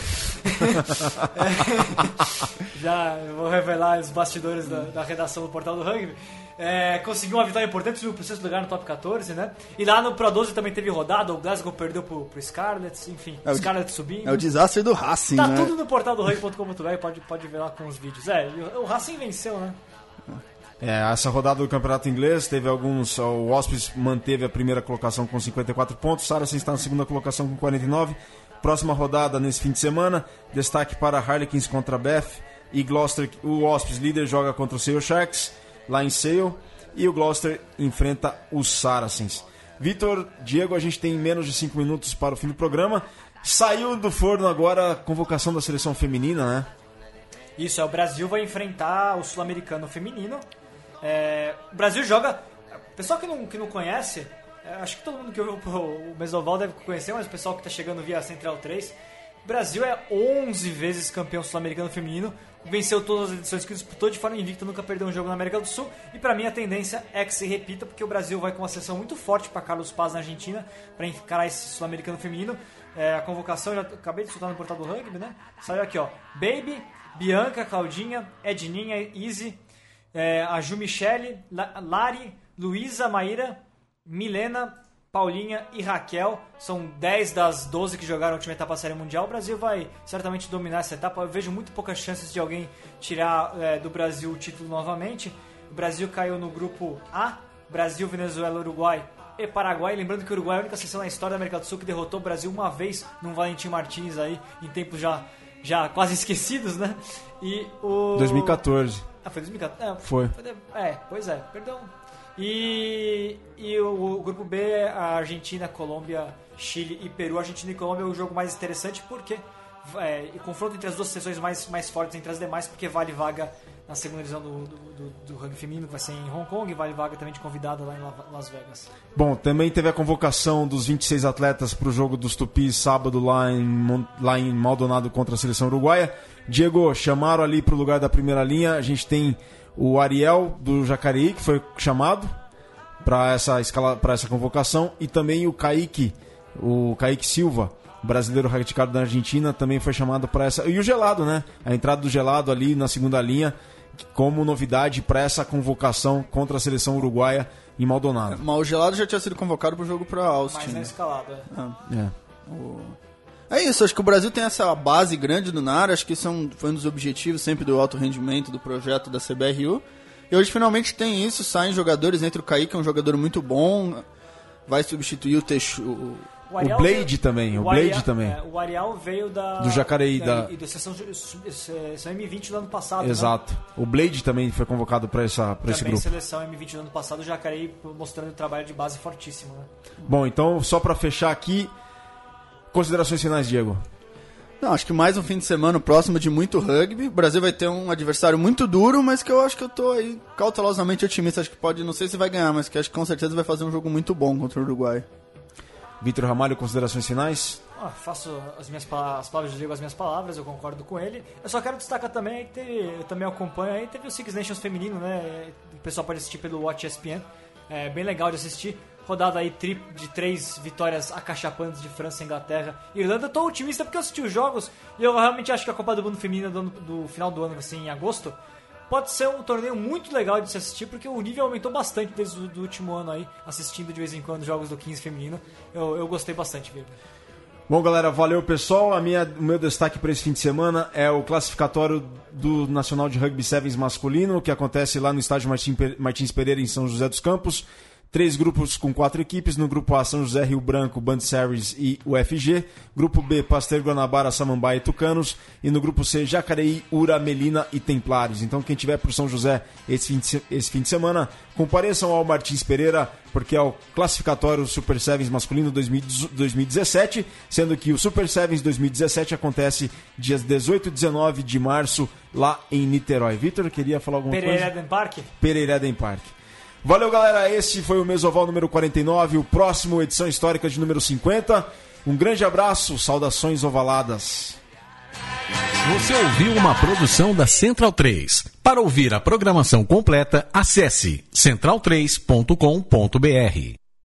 Speaker 4: É, já vou revelar os bastidores da, da redação do portal do rugby. É, conseguiu uma vitória importante, subiu pro sexto lugar no top 14, né? E lá no Pro 12 também teve rodada, o Glasgow perdeu pro, pro Scarlett, enfim,
Speaker 5: É o
Speaker 4: o Scarlett subindo.
Speaker 5: É o desastre do Racing,
Speaker 4: Tá
Speaker 5: né?
Speaker 4: tudo no portal do rugby.com.br, pode, pode ver lá com os vídeos. É, o, o Racing venceu, né?
Speaker 2: É, essa rodada do Campeonato Inglês teve alguns. O Wasps manteve a primeira colocação com 54 pontos, o Saracens está na segunda colocação com 49. Próxima rodada nesse fim de semana, destaque para Harlequins contra Beth e Gloucester. O Wasps líder joga contra o Sale Sharks lá em Sale e o Gloucester enfrenta os Saracens. Vitor, Diego, a gente tem menos de 5 minutos para o fim do programa. Saiu do forno agora a convocação da seleção feminina, né?
Speaker 4: Isso, é, o Brasil vai enfrentar o Sul-Americano feminino. É, o Brasil joga. Pessoal que não, que não conhece, é, acho que todo mundo que ouviu o o Mesoval deve conhecer, mas o pessoal que está chegando via Central 3. O Brasil é 11 vezes campeão sul-americano feminino, venceu todas as edições que disputou de forma invicta, nunca perdeu um jogo na América do Sul. E para mim a tendência é que se repita, porque o Brasil vai com uma seleção muito forte para Carlos Paz na Argentina, para encarar esse sul-americano feminino. É, a convocação, já acabei de soltar no portal do rugby, né? Saiu aqui, ó. Baby, Bianca, Claudinha, Edninha, Izzy, é, a Ju Michele, La- Lari, Luísa, Maíra, Milena, Paulinha e Raquel. São 10 das 12 que jogaram a última etapa da Série Mundial. O Brasil vai certamente dominar essa etapa. Eu vejo muito poucas chances de alguém tirar é, do Brasil o título novamente. O Brasil caiu no grupo A. Brasil, Venezuela, Uruguai e Paraguai. Lembrando que o Uruguai é a única seleção na história da América do Sul que derrotou o Brasil uma vez num Valentim Martins aí, em tempos já, já quase esquecidos, né? E o...
Speaker 2: 2014.
Speaker 4: Ah, foi 2014? É,
Speaker 2: Foi.
Speaker 4: de- É, pois é, perdão. E, e o, o grupo B é a Argentina, Colômbia, Chile e Peru. Argentina e Colômbia é o jogo mais interessante porque é, confronto entre as duas seleções mais, mais fortes entre as demais, porque vale vaga na segunda divisão do, do, do, do rugby feminino, que vai ser em Hong Kong, e vale vaga também de convidado lá em La- Las Vegas.
Speaker 2: Bom, também teve a convocação dos 26 atletas para o jogo dos Tupis sábado lá em, lá em Maldonado contra a seleção uruguaia. Diego, chamaram ali para o lugar da primeira linha. A gente tem o Ariel do Jacareí, que foi chamado para essa, escala, para essa convocação, e também o Kaique, o Kaique Silva, brasileiro radicado da Argentina, também foi chamado para essa. E o Gelado, né? A entrada do Gelado ali na segunda linha, como novidade para essa convocação contra a seleção uruguaia em Maldonado.
Speaker 5: Mas o Gelado já tinha sido convocado pro jogo pra Austin.
Speaker 4: Mas na
Speaker 5: né?
Speaker 4: escalada.
Speaker 2: É.
Speaker 5: É isso, acho que o Brasil tem essa base grande do NAR, acho que isso é um- foi um dos objetivos sempre do alto rendimento do projeto da CBRU. E hoje finalmente tem isso, saem jogadores, entre o Kaique, que é um jogador muito bom, vai substituir o Teixu. o-
Speaker 2: O Blade
Speaker 4: veio-
Speaker 2: também, o
Speaker 4: Ariel-
Speaker 2: Blade também.
Speaker 4: é, o Ariel veio da.
Speaker 2: Do Jacareí,
Speaker 4: é,
Speaker 2: da-
Speaker 4: E da sessão, sessão M20 do ano passado. né?
Speaker 2: Exato. O Blade também foi convocado para essa para esse grupo.
Speaker 4: seleção M20 do ano passado, o Jacareí mostrando o trabalho de base fortíssimo, né?
Speaker 2: Bom, então só para fechar aqui, considerações finais, Diego.
Speaker 5: Não, acho que mais um fim de semana próximo de muito rugby. O Brasil vai ter um adversário muito duro, mas que eu acho que eu tô aí cautelosamente otimista. Acho que pode, não sei se vai ganhar, mas que acho que com certeza vai fazer um jogo muito bom contra o Uruguai.
Speaker 2: Vitor Ramalho, considerações finais?
Speaker 4: Ah, faço as minhas as palavras do Diego as minhas palavras, eu concordo com ele. Eu só quero destacar também que teve, eu também acompanho aí, teve o Six Nations feminino, né? O pessoal pode assistir pelo Watch ESPN. É bem legal de assistir. Rodada aí de três vitórias acachapantes de França, Inglaterra e Irlanda. Tô otimista porque eu assisti os jogos e eu realmente acho que a Copa do Mundo Feminina do, ano- do final do ano, assim, em agosto, pode ser um torneio muito legal de se assistir, porque o nível aumentou bastante desde o último ano aí, assistindo de vez em quando jogos do 15 feminino. Eu, eu gostei bastante, Virga.
Speaker 2: Bom, galera, valeu pessoal. A minha, o meu destaque para esse fim de semana é o classificatório do Nacional de Rugby Sevens masculino, que acontece lá no estádio Martins Pereira, em São José dos Campos. Três grupos com quatro equipes. No grupo A, São José, Rio Branco, Band Series e UFG. Grupo B, Pasteur, Guanabara, Samambaia e Tucanos. E no grupo C, Jacareí, Ura, Melina e Templários. Então, quem tiver por São José esse fim de, esse fim de semana, compareçam ao Martins Pereira, porque é o classificatório Super Sevens masculino 2017, sendo que o Super Sevens 2017 acontece dias 18 e 19 de março lá em Niterói. Vitor, queria falar alguma
Speaker 4: Pereira
Speaker 2: coisa?
Speaker 4: Eden Park?
Speaker 2: Pereira Park. Valeu, galera. Esse foi o Mesoval número 49, o próximo edição histórica de número 50. Um grande abraço, saudações ovaladas.
Speaker 1: Você ouviu uma produção da Central 3. Para ouvir a programação completa, acesse central3.com.br.